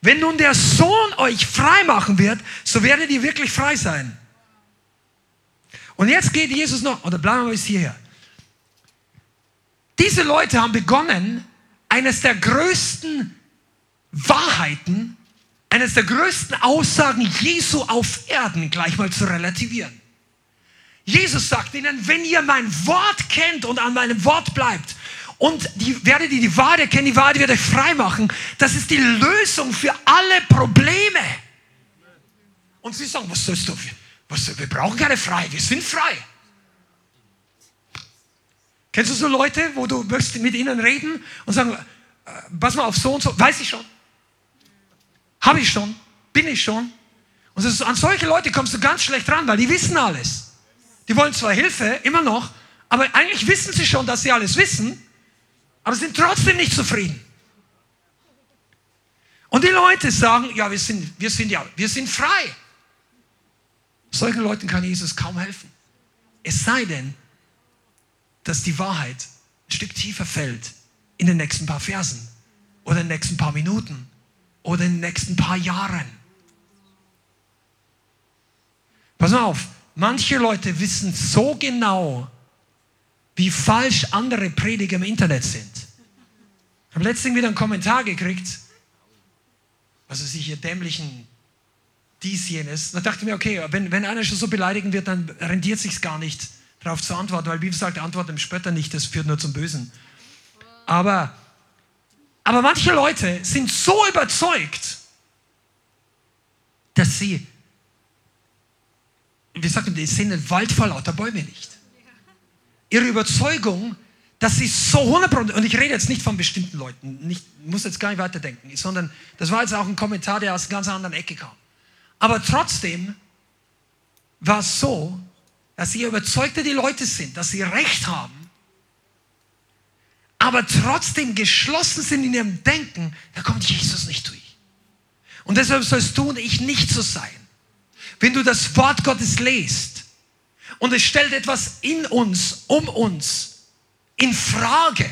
Wenn nun der Sohn euch frei machen wird, so werdet ihr wirklich frei sein. Und jetzt geht Jesus noch, oder bleiben wir bis hierher. Diese Leute haben begonnen, eines der größten Wahrheiten, eines der größten Aussagen Jesu auf Erden gleich mal zu relativieren. Jesus sagt ihnen, wenn ihr mein Wort kennt und an meinem Wort bleibt und die, werdet ihr die Wahrheit erkennen, die Wahrheit wird euch frei machen, das ist die Lösung für alle Probleme. Und sie sagen, was sollst du? Was, wir brauchen keine Freiheit, wir sind frei. Kennst du so Leute, wo du möchtest mit ihnen reden und sagen, äh, pass mal auf so und so, weiß ich schon. Habe ich schon, bin ich schon. Und ist, an solche Leute kommst du ganz schlecht ran, weil die wissen alles. Die wollen zwar Hilfe, immer noch, aber eigentlich wissen sie schon, dass sie alles wissen, aber sind trotzdem nicht zufrieden. Und die Leute sagen, ja, wir sind, wir sind ja, wir sind frei. Solchen Leuten kann Jesus kaum helfen. Es sei denn, dass die Wahrheit ein Stück tiefer fällt in den nächsten paar Versen oder in den nächsten paar Minuten oder in den nächsten paar Jahren. Pass auf, manche Leute wissen so genau, wie falsch andere Prediger im Internet sind. Ich habe letztens wieder einen Kommentar gekriegt, also sich hier dämlichen dies, jenes. Da dachte ich mir, okay, wenn, wenn einer schon so beleidigen wird, dann rendiert sich gar nicht, darauf zu antworten, weil Bibel sagt, Antwort im Spötter nicht, das führt nur zum Bösen. Aber aber manche Leute sind so überzeugt, dass sie, wir sagen, die sehen den Wald vor lauter Bäume nicht. Ihre Überzeugung, dass sie so 100%, und ich rede jetzt nicht von bestimmten Leuten, nicht, muss jetzt gar nicht weiterdenken, sondern das war jetzt auch ein Kommentar, der aus einer ganz anderen Ecke kam. Aber trotzdem war es so, dass sie überzeugte die Leute sind, dass sie Recht haben aber trotzdem geschlossen sind in ihrem Denken, da kommt Jesus nicht durch. Und deshalb sollst du und ich nicht so sein. Wenn du das Wort Gottes lest und es stellt etwas in uns, um uns, in Frage,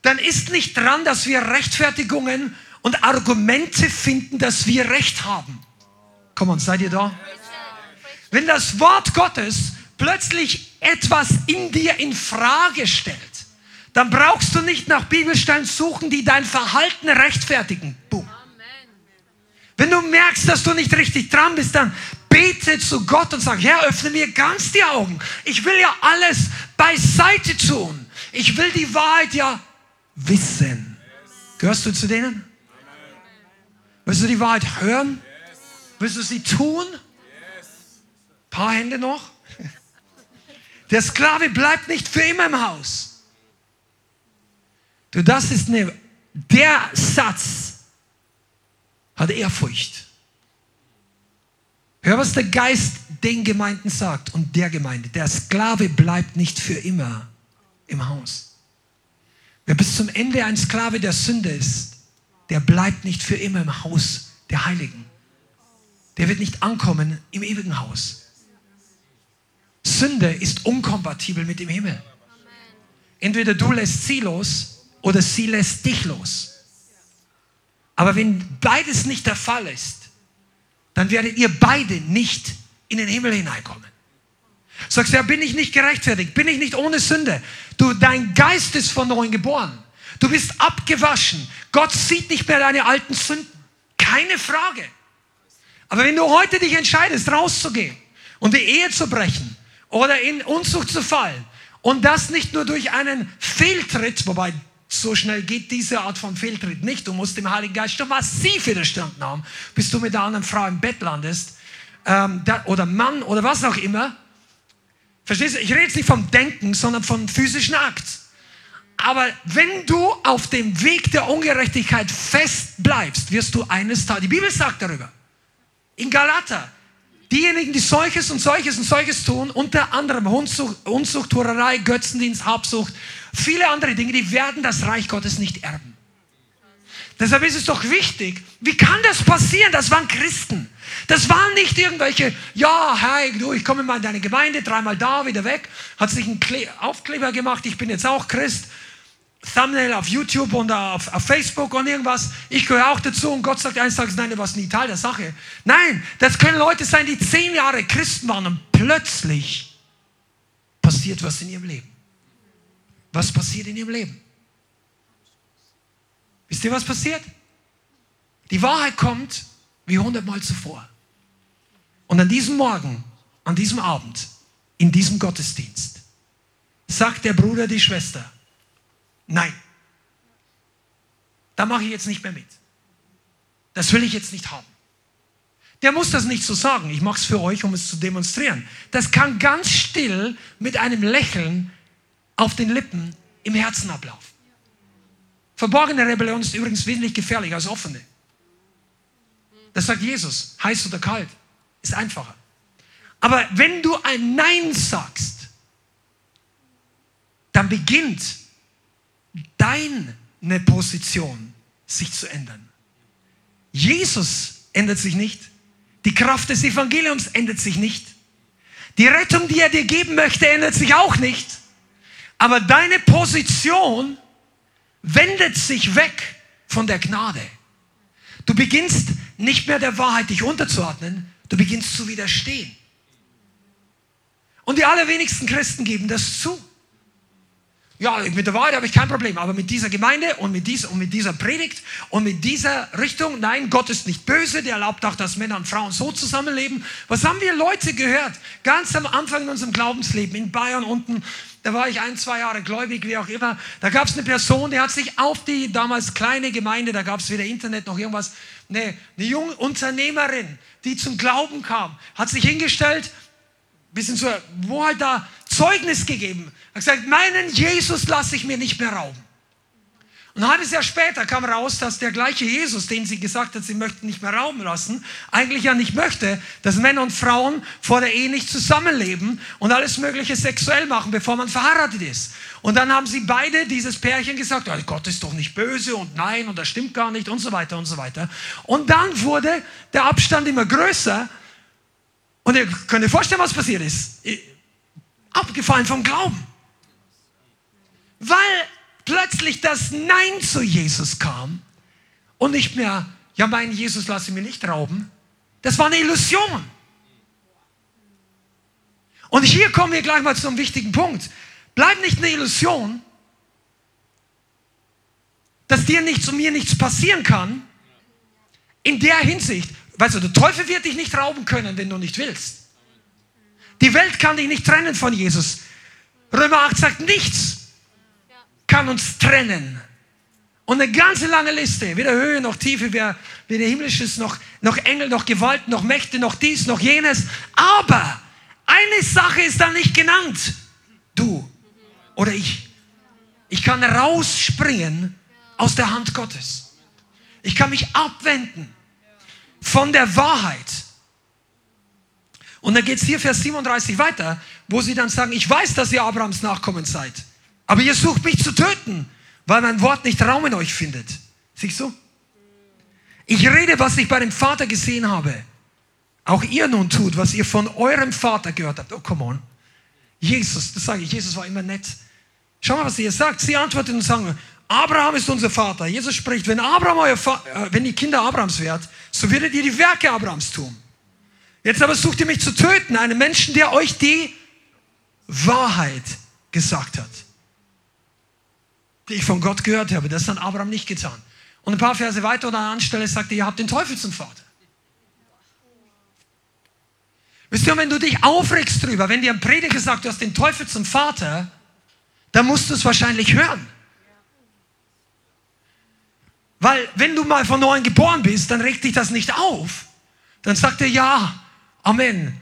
dann ist nicht dran, dass wir Rechtfertigungen und Argumente finden, dass wir Recht haben. Komm on, seid ihr da? Wenn das Wort Gottes plötzlich etwas in dir in Frage stellt, dann brauchst du nicht nach Bibelstellen suchen, die dein Verhalten rechtfertigen. Boom. Wenn du merkst, dass du nicht richtig dran bist, dann bete zu Gott und sag, Herr, öffne mir ganz die Augen. Ich will ja alles beiseite tun. Ich will die Wahrheit ja wissen. Gehörst du zu denen? Willst du die Wahrheit hören? Willst du sie tun? Paar Hände noch. Der Sklave bleibt nicht für immer im Haus. Du, das ist eine, der Satz hat Ehrfurcht. Hör, was der Geist den Gemeinden sagt und der Gemeinde. Der Sklave bleibt nicht für immer im Haus. Wer bis zum Ende ein Sklave der Sünde ist, der bleibt nicht für immer im Haus der Heiligen. Der wird nicht ankommen im ewigen Haus. Sünde ist unkompatibel mit dem Himmel. Entweder du lässt sie los oder sie lässt dich los. Aber wenn beides nicht der Fall ist, dann werdet ihr beide nicht in den Himmel hineinkommen. Sagst du, ja, bin ich nicht gerechtfertigt, bin ich nicht ohne Sünde. Du, dein Geist ist von neuem geboren. Du bist abgewaschen. Gott sieht nicht mehr deine alten Sünden. Keine Frage. Aber wenn du heute dich entscheidest, rauszugehen und die Ehe zu brechen oder in Unzucht zu fallen und das nicht nur durch einen Fehltritt, wobei so schnell geht diese Art von Fehltritt nicht. Du musst dem Heiligen Geist schon massiv widerstanden haben, bis du mit der anderen Frau im Bett landest ähm, da, oder Mann oder was auch immer. Verstehst du? Ich rede jetzt nicht vom Denken, sondern vom physischen Akt. Aber wenn du auf dem Weg der Ungerechtigkeit fest bleibst, wirst du eines Tages, die Bibel sagt darüber, in Galater, diejenigen, die solches und solches und solches tun, unter anderem Unzucht, Unzucht Hurerei, Götzendienst, Habsucht, viele andere Dinge, die werden das Reich Gottes nicht erben. Deshalb ist es doch wichtig, wie kann das passieren? Das waren Christen. Das waren nicht irgendwelche, ja, hey, du, ich komme mal in deine Gemeinde, dreimal da, wieder weg, hat sich einen Aufkleber gemacht, ich bin jetzt auch Christ Thumbnail auf YouTube und auf, auf, Facebook und irgendwas. Ich gehöre auch dazu und Gott sagt eines Tages, nein, du warst nie Teil der Sache. Nein, das können Leute sein, die zehn Jahre Christen waren und plötzlich passiert was in ihrem Leben. Was passiert in ihrem Leben? Wisst ihr, was passiert? Die Wahrheit kommt wie hundertmal zuvor. Und an diesem Morgen, an diesem Abend, in diesem Gottesdienst, sagt der Bruder, die Schwester, Nein. Da mache ich jetzt nicht mehr mit. Das will ich jetzt nicht haben. Der muss das nicht so sagen. Ich mache es für euch, um es zu demonstrieren. Das kann ganz still mit einem Lächeln auf den Lippen im Herzen ablaufen. Verborgene Rebellion ist übrigens wesentlich gefährlicher als offene. Das sagt Jesus. Heiß oder kalt ist einfacher. Aber wenn du ein Nein sagst, dann beginnt deine Position sich zu ändern. Jesus ändert sich nicht. Die Kraft des Evangeliums ändert sich nicht. Die Rettung, die er dir geben möchte, ändert sich auch nicht. Aber deine Position wendet sich weg von der Gnade. Du beginnst nicht mehr der Wahrheit dich unterzuordnen, du beginnst zu widerstehen. Und die allerwenigsten Christen geben das zu. Ja, mit der Wahrheit habe ich kein Problem, aber mit dieser Gemeinde und mit, dies, und mit dieser Predigt und mit dieser Richtung, nein, Gott ist nicht böse, der erlaubt auch, dass Männer und Frauen so zusammenleben. Was haben wir Leute gehört? Ganz am Anfang in unserem Glaubensleben in Bayern unten, da war ich ein, zwei Jahre gläubig, wie auch immer. Da gab es eine Person, die hat sich auf die damals kleine Gemeinde, da gab es weder Internet noch irgendwas, eine, eine junge Unternehmerin, die zum Glauben kam, hat sich hingestellt, bisschen wo halt da Zeugnis gegeben. Er hat gesagt, meinen Jesus lasse ich mir nicht mehr rauben. Und ein halbes Jahr später kam raus, dass der gleiche Jesus, den sie gesagt hat, sie möchten nicht mehr rauben lassen, eigentlich ja nicht möchte, dass Männer und Frauen vor der Ehe nicht zusammenleben und alles Mögliche sexuell machen, bevor man verheiratet ist. Und dann haben sie beide, dieses Pärchen, gesagt, oh, Gott ist doch nicht böse und nein und das stimmt gar nicht und so weiter und so weiter. Und dann wurde der Abstand immer größer und ihr könnt euch vorstellen, was passiert ist. Abgefallen vom Glauben. Weil plötzlich das Nein zu Jesus kam und nicht mehr, ja, mein Jesus lasse mir nicht rauben. Das war eine Illusion. Und hier kommen wir gleich mal zum wichtigen Punkt. Bleib nicht eine Illusion, dass dir nichts und mir nichts passieren kann. In der Hinsicht, Weißt du, der Teufel wird dich nicht rauben können, wenn du nicht willst. Die Welt kann dich nicht trennen von Jesus. Römer 8 sagt, nichts kann uns trennen. Und eine ganze lange Liste, weder Höhe noch Tiefe, weder, weder Himmlisches noch, noch Engel, noch Gewalt, noch Mächte, noch dies, noch jenes. Aber eine Sache ist da nicht genannt. Du oder ich. Ich kann rausspringen aus der Hand Gottes. Ich kann mich abwenden von der Wahrheit. Und dann geht es hier Vers 37 weiter, wo sie dann sagen, ich weiß, dass ihr Abrahams Nachkommen seid, aber ihr sucht mich zu töten, weil mein Wort nicht Raum in euch findet. Siehst du? Ich rede, was ich bei dem Vater gesehen habe. Auch ihr nun tut, was ihr von eurem Vater gehört habt. Oh, come on. Jesus, das sage ich, Jesus war immer nett. Schau mal, was ihr sagt. Sie antworten und sagen, Abraham ist unser Vater. Jesus spricht, wenn, Abraham euer äh, wenn ihr Kinder Abrahams wärt, so würdet ihr die Werke Abrahams tun. Jetzt aber sucht ihr mich zu töten, einen Menschen, der euch die Wahrheit gesagt hat. die ich von Gott gehört habe. Das hat Abraham nicht getan. Und ein paar Verse weiter oder an einer Stelle sagt er, ihr habt den Teufel zum Vater. Wisst ihr, wenn du dich aufregst drüber, wenn dir ein Prediger sagt, du hast den Teufel zum Vater, dann musst du es wahrscheinlich hören. Weil wenn du mal von neuem geboren bist, dann regt dich das nicht auf. Dann sagt er, ja, Amen.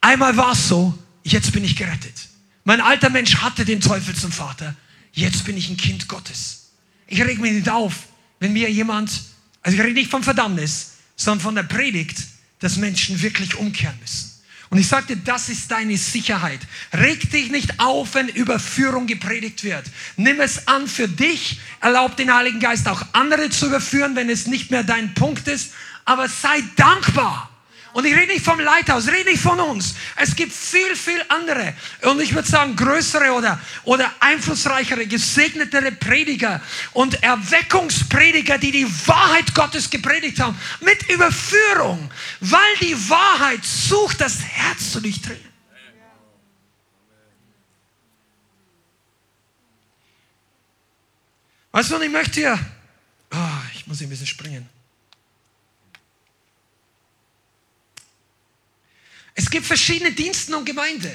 Einmal war es so, jetzt bin ich gerettet. Mein alter Mensch hatte den Teufel zum Vater, jetzt bin ich ein Kind Gottes. Ich reg mich nicht auf, wenn mir jemand, also ich rede nicht vom Verdammnis, sondern von der Predigt, dass Menschen wirklich umkehren müssen. Und ich sagte, das ist deine Sicherheit. Reg dich nicht auf, wenn Überführung gepredigt wird. Nimm es an für dich. Erlaub den Heiligen Geist auch andere zu überführen, wenn es nicht mehr dein Punkt ist. Aber sei dankbar und ich rede nicht vom Leithaus, rede nicht von uns. Es gibt viel, viel andere. Und ich würde sagen, größere oder, oder einflussreichere, gesegnetere Prediger und Erweckungsprediger, die die Wahrheit Gottes gepredigt haben, mit Überführung, weil die Wahrheit sucht, das Herz zu durchdringen. Weißt du, und ich möchte hier, oh, ich muss hier ein bisschen springen. Es gibt verschiedene Dienste und Gemeinde.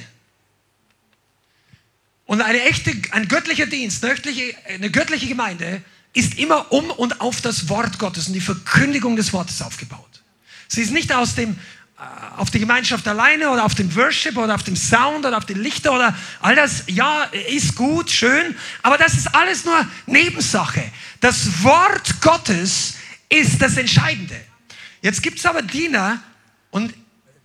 Und eine echte, ein göttlicher Dienst, eine göttliche, eine göttliche Gemeinde ist immer um und auf das Wort Gottes und die Verkündigung des Wortes aufgebaut. Sie ist nicht aus dem, äh, auf die Gemeinschaft alleine oder auf dem Worship oder auf dem Sound oder auf den Lichter oder all das, ja, ist gut, schön, aber das ist alles nur Nebensache. Das Wort Gottes ist das Entscheidende. Jetzt gibt es aber Diener und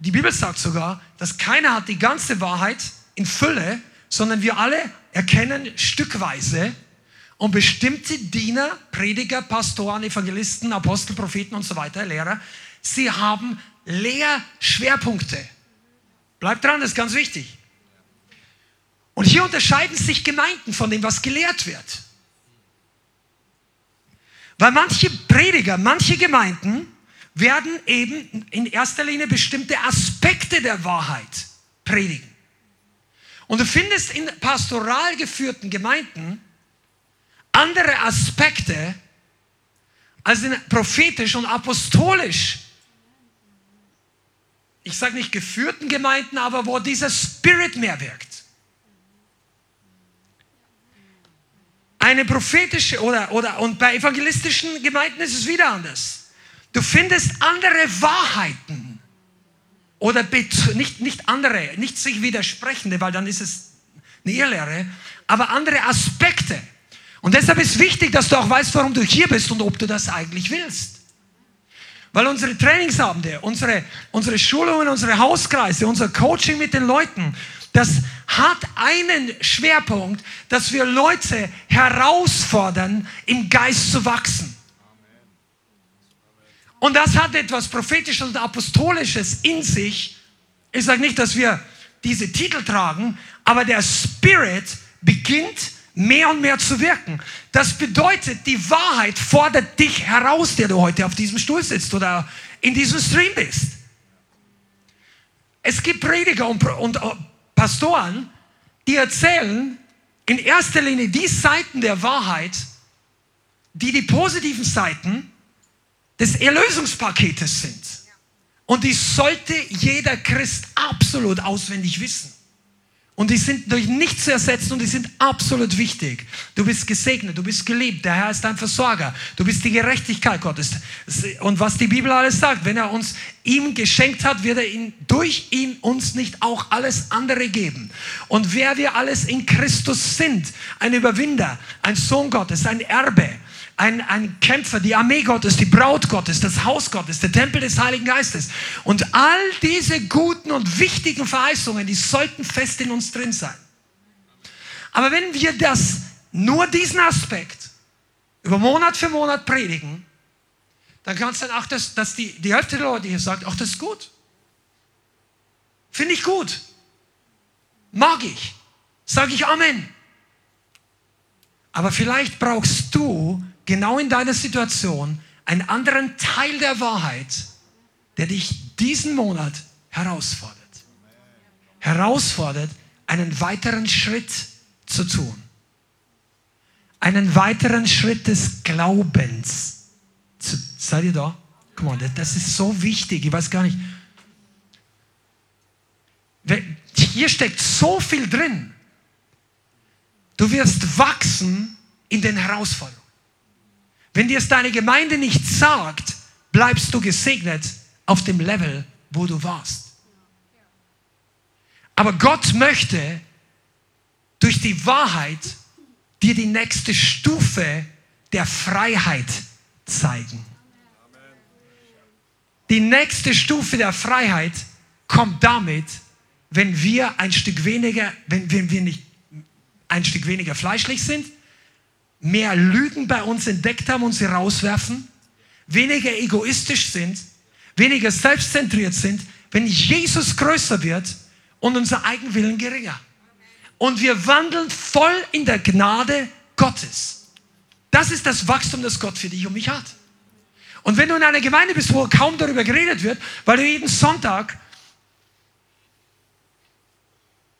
die Bibel sagt sogar, dass keiner hat die ganze Wahrheit in Fülle, sondern wir alle erkennen stückweise und bestimmte Diener, Prediger, Pastoren, Evangelisten, Apostel, Propheten und so weiter, Lehrer, sie haben Lehrschwerpunkte. Bleibt dran, das ist ganz wichtig. Und hier unterscheiden sich Gemeinden von dem, was gelehrt wird. Weil manche Prediger, manche Gemeinden werden eben in erster Linie bestimmte Aspekte der Wahrheit predigen. Und du findest in pastoral geführten Gemeinden andere Aspekte als in prophetisch und apostolisch. Ich sage nicht geführten Gemeinden, aber wo dieser Spirit mehr wirkt. Eine prophetische oder, oder und bei evangelistischen Gemeinden ist es wieder anders. Du findest andere Wahrheiten oder nicht, nicht andere, nicht sich widersprechende, weil dann ist es eine Irrlehre, aber andere Aspekte. Und deshalb ist wichtig, dass du auch weißt, warum du hier bist und ob du das eigentlich willst. Weil unsere Trainingsabende, unsere, unsere Schulungen, unsere Hauskreise, unser Coaching mit den Leuten, das hat einen Schwerpunkt, dass wir Leute herausfordern, im Geist zu wachsen. Und das hat etwas Prophetisches und Apostolisches in sich. Ich sage nicht, dass wir diese Titel tragen, aber der Spirit beginnt mehr und mehr zu wirken. Das bedeutet, die Wahrheit fordert dich heraus, der du heute auf diesem Stuhl sitzt oder in diesem Stream bist. Es gibt Prediger und, und äh, Pastoren, die erzählen in erster Linie die Seiten der Wahrheit, die die positiven Seiten des Erlösungspaketes sind. Und die sollte jeder Christ absolut auswendig wissen. Und die sind durch nichts zu ersetzen und die sind absolut wichtig. Du bist gesegnet, du bist geliebt, der Herr ist dein Versorger, du bist die Gerechtigkeit Gottes. Und was die Bibel alles sagt, wenn er uns ihm geschenkt hat, wird er ihn, durch ihn uns nicht auch alles andere geben. Und wer wir alles in Christus sind, ein Überwinder, ein Sohn Gottes, ein Erbe, ein, ein Kämpfer, die Armee Gottes, die Braut Gottes, das Haus Gottes, der Tempel des Heiligen Geistes. Und all diese guten und wichtigen Verheißungen, die sollten fest in uns drin sein. Aber wenn wir das, nur diesen Aspekt, über Monat für Monat predigen, dann kann es sein, ach, das, dass die, die Hälfte der Leute hier sagt, ach, das ist gut. Finde ich gut. Mag ich. Sage ich Amen. Aber vielleicht brauchst du genau in deiner Situation einen anderen Teil der Wahrheit, der dich diesen Monat herausfordert. Herausfordert, einen weiteren Schritt zu tun. einen weiteren Schritt des Glaubens. Seid ihr da? Come on, das ist so wichtig. Ich weiß gar nicht. Hier steckt so viel drin. Du wirst wachsen in den Herausforderungen. Wenn dir es deine Gemeinde nicht sagt, bleibst du gesegnet auf dem Level, wo du warst. Aber Gott möchte durch die Wahrheit dir die nächste Stufe der Freiheit zeigen. Die nächste Stufe der Freiheit kommt damit, wenn wir ein Stück weniger, wenn, wenn wir nicht ein Stück weniger fleischlich sind, mehr Lügen bei uns entdeckt haben und sie rauswerfen, weniger egoistisch sind, weniger selbstzentriert sind, wenn Jesus größer wird und unser Eigenwillen geringer. Und wir wandeln voll in der Gnade Gottes. Das ist das Wachstum, das Gott für dich und mich hat. Und wenn du in einer Gemeinde bist, wo kaum darüber geredet wird, weil du jeden Sonntag,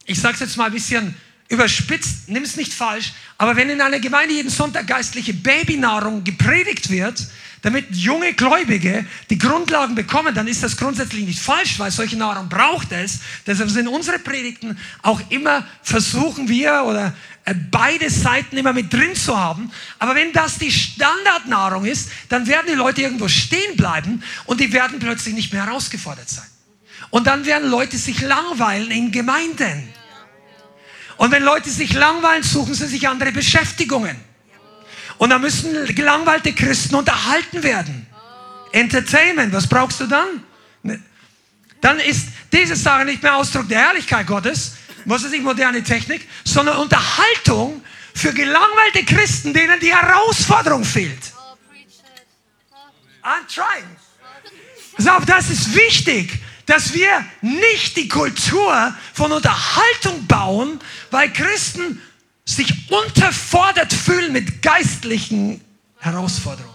ich sage es jetzt mal ein bisschen überspitzt, nimm es nicht falsch, aber wenn in einer Gemeinde jeden Sonntag geistliche Babynahrung gepredigt wird, damit junge Gläubige die Grundlagen bekommen, dann ist das grundsätzlich nicht falsch, weil solche Nahrung braucht es. Deshalb sind unsere Predigten auch immer, versuchen wir oder äh, beide Seiten immer mit drin zu haben. Aber wenn das die Standardnahrung ist, dann werden die Leute irgendwo stehen bleiben und die werden plötzlich nicht mehr herausgefordert sein. Und dann werden Leute sich langweilen in Gemeinden. Und wenn Leute sich langweilen, suchen sie sich andere Beschäftigungen. Und da müssen gelangweilte Christen unterhalten werden. Entertainment, was brauchst du dann? Ne. Dann ist diese Sache nicht mehr Ausdruck der Herrlichkeit Gottes, was ist nicht moderne Technik, sondern Unterhaltung für gelangweilte Christen, denen die Herausforderung fehlt. I'm trying. So, das ist wichtig, dass wir nicht die Kultur von Unterhaltung bauen, weil Christen sich unterfordert fühlen mit geistlichen Herausforderungen.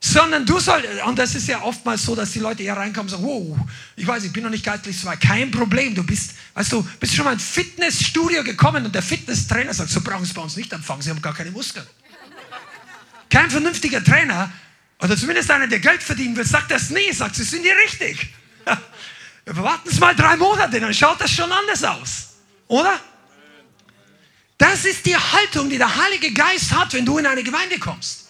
Sondern du sollst, und das ist ja oftmals so, dass die Leute hier reinkommen und sagen, wow, ich weiß, ich bin noch nicht geistlich weit. Kein Problem, du bist, weißt du, bist schon mal ins Fitnessstudio gekommen und der Fitnesstrainer sagt, so brauchen Sie bei uns nicht anfangen, Sie haben gar keine Muskeln. Kein vernünftiger Trainer, oder zumindest einer, der Geld verdienen will, sagt das nie, sagt, Sie sind hier richtig. Warten Sie mal drei Monate, dann schaut das schon anders aus. Oder? Das ist die Haltung, die der Heilige Geist hat, wenn du in eine Gemeinde kommst.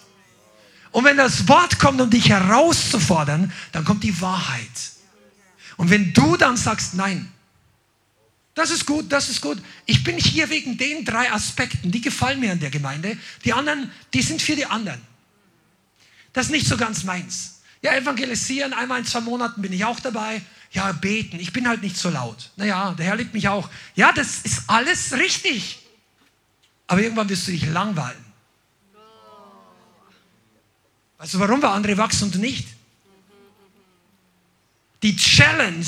Und wenn das Wort kommt, um dich herauszufordern, dann kommt die Wahrheit. Und wenn du dann sagst, nein, das ist gut, das ist gut. Ich bin hier wegen den drei Aspekten, die gefallen mir an der Gemeinde. Die anderen, die sind für die anderen. Das ist nicht so ganz meins. Ja, evangelisieren, einmal in zwei Monaten bin ich auch dabei. Ja, beten, ich bin halt nicht so laut. Naja, der Herr liebt mich auch. Ja, das ist alles richtig. Aber irgendwann wirst du dich langweilen. Weißt du, warum wir andere wachsen und nicht? Die Challenge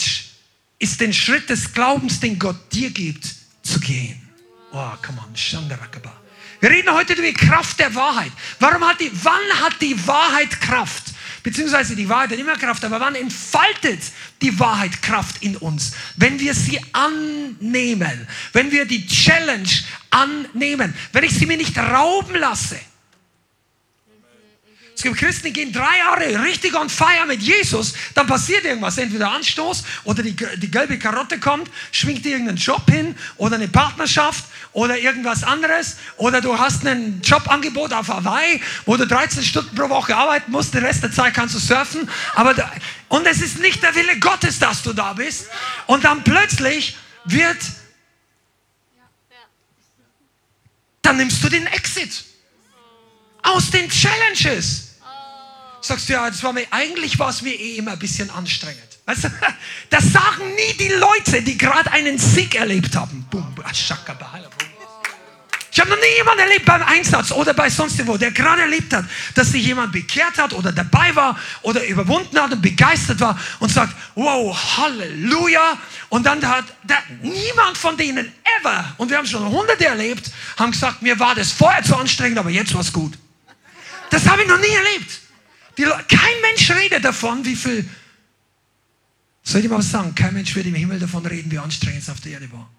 ist den Schritt des Glaubens, den Gott dir gibt, zu gehen. Oh, come on, Shandarakaba. Wir reden heute über die Kraft der Wahrheit. Warum hat die, wann hat die Wahrheit Kraft? beziehungsweise die Wahrheit hat immer Kraft, aber wann entfaltet die Wahrheit Kraft in uns? Wenn wir sie annehmen, wenn wir die Challenge annehmen, wenn ich sie mir nicht rauben lasse. Es gibt Christen, die gehen drei Jahre richtig on fire mit Jesus, dann passiert irgendwas, entweder Anstoß oder die, die gelbe Karotte kommt, schwingt irgendeinen Job hin oder eine Partnerschaft oder irgendwas anderes. Oder du hast ein Jobangebot auf Hawaii, wo du 13 Stunden pro Woche arbeiten musst, den Rest der Zeit kannst du surfen, aber da, und es ist nicht der Wille Gottes, dass du da bist. Und dann plötzlich wird dann nimmst du den Exit aus den Challenges. Sagst du, ja, das war mir, eigentlich war es mir eh immer ein bisschen anstrengend. Weißt du, [LAUGHS] das sagen nie die Leute, die gerade einen Sieg erlebt haben. Ich habe noch nie jemanden erlebt beim Einsatz oder bei sonst wo, der gerade erlebt hat, dass sich jemand bekehrt hat oder dabei war oder überwunden hat und begeistert war und sagt, wow, Halleluja. Und dann hat der, niemand von denen ever, und wir haben schon hunderte erlebt, haben gesagt, mir war das vorher zu anstrengend, aber jetzt war es gut. Das habe ich noch nie erlebt. kein Mensch redet davon, wie viel soll ich mal was sagen? Kein Mensch wird im Himmel davon reden, wie anstrengend es auf der Erde war.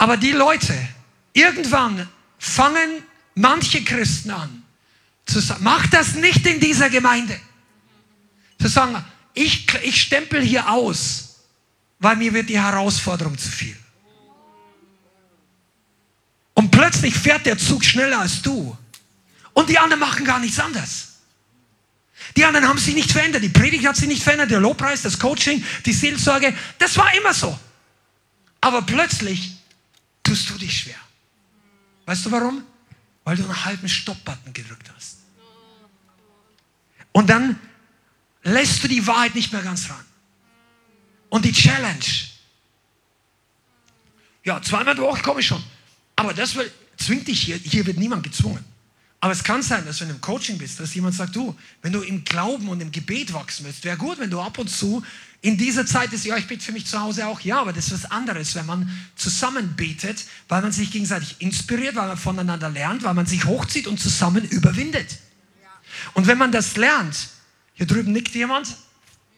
Aber die Leute, irgendwann fangen manche Christen an, zu sagen, mach das nicht in dieser Gemeinde. Zu sagen, ich, ich stempel hier aus, weil mir wird die Herausforderung zu viel. Und plötzlich fährt der Zug schneller als du. Und die anderen machen gar nichts anders. Die anderen haben sich nicht verändert. Die Predigt hat sich nicht verändert. Der Lobpreis, das Coaching, die Seelsorge, das war immer so. Aber plötzlich tust du dich schwer. Weißt du warum? Weil du einen halben Stopp-Button gedrückt hast. Und dann lässt du die Wahrheit nicht mehr ganz ran. Und die Challenge. Ja, zweimal die Woche komme ich schon. Aber das zwingt dich hier. Hier wird niemand gezwungen. Aber es kann sein, dass wenn du im Coaching bist, dass jemand sagt, du, wenn du im Glauben und im Gebet wachsen willst, wäre gut, wenn du ab und zu in dieser Zeit ist, ja, ich bete für mich zu Hause auch, ja, aber das ist was anderes, wenn man zusammen betet, weil man sich gegenseitig inspiriert, weil man voneinander lernt, weil man sich hochzieht und zusammen überwindet. Und wenn man das lernt, hier drüben nickt jemand,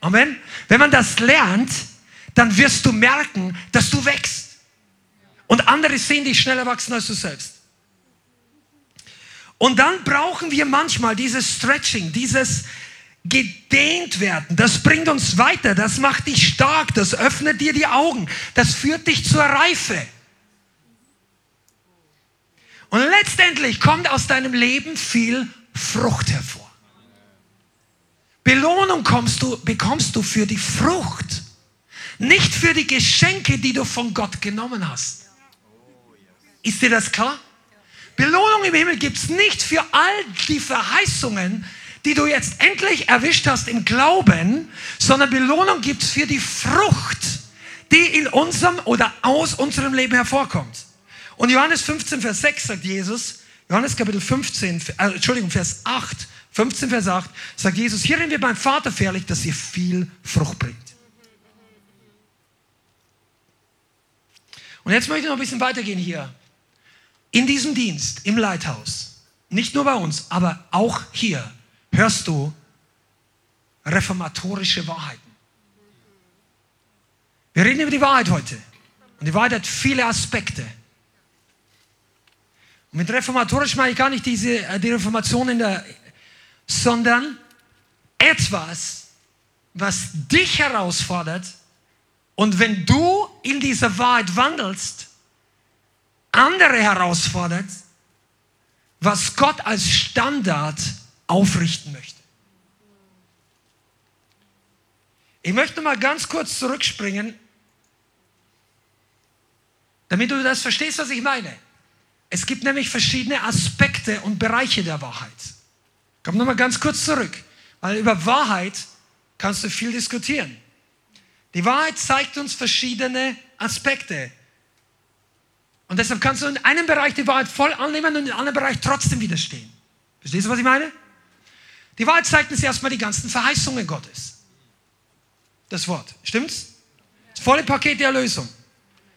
Amen, wenn man das lernt, dann wirst du merken, dass du wächst. Und andere sehen dich schneller wachsen als du selbst. Und dann brauchen wir manchmal dieses Stretching, dieses gedehnt werden. Das bringt uns weiter, das macht dich stark, das öffnet dir die Augen, das führt dich zur Reife. Und letztendlich kommt aus deinem Leben viel Frucht hervor. Belohnung du, bekommst du für die Frucht, nicht für die Geschenke, die du von Gott genommen hast. Ist dir das klar? Belohnung im Himmel gibt es nicht für all die Verheißungen, die du jetzt endlich erwischt hast im Glauben, sondern Belohnung gibt es für die Frucht, die in unserem oder aus unserem Leben hervorkommt. Und Johannes 15, Vers 6 sagt Jesus, Johannes Kapitel 15, äh, Entschuldigung, Vers 8, 15, Vers 8, sagt Jesus, hierin wird mein Vater fährlich, dass ihr viel Frucht bringt. Und jetzt möchte ich noch ein bisschen weitergehen hier in diesem Dienst, im Leithaus, nicht nur bei uns, aber auch hier, hörst du reformatorische Wahrheiten. Wir reden über die Wahrheit heute. Und die Wahrheit hat viele Aspekte. Und mit reformatorisch meine ich gar nicht diese, äh, die Reformation in der, sondern etwas, was dich herausfordert. Und wenn du in dieser Wahrheit wandelst, andere herausfordert, was Gott als Standard aufrichten möchte. Ich möchte mal ganz kurz zurückspringen, damit du das verstehst, was ich meine. Es gibt nämlich verschiedene Aspekte und Bereiche der Wahrheit. Komm nochmal ganz kurz zurück, weil über Wahrheit kannst du viel diskutieren. Die Wahrheit zeigt uns verschiedene Aspekte. Und deshalb kannst du in einem Bereich die Wahrheit voll annehmen und in einem anderen Bereich trotzdem widerstehen. Verstehst du, was ich meine? Die Wahrheit zeigt uns erstmal die ganzen Verheißungen Gottes. Das Wort. Stimmt's? Das volle Paket der Erlösung.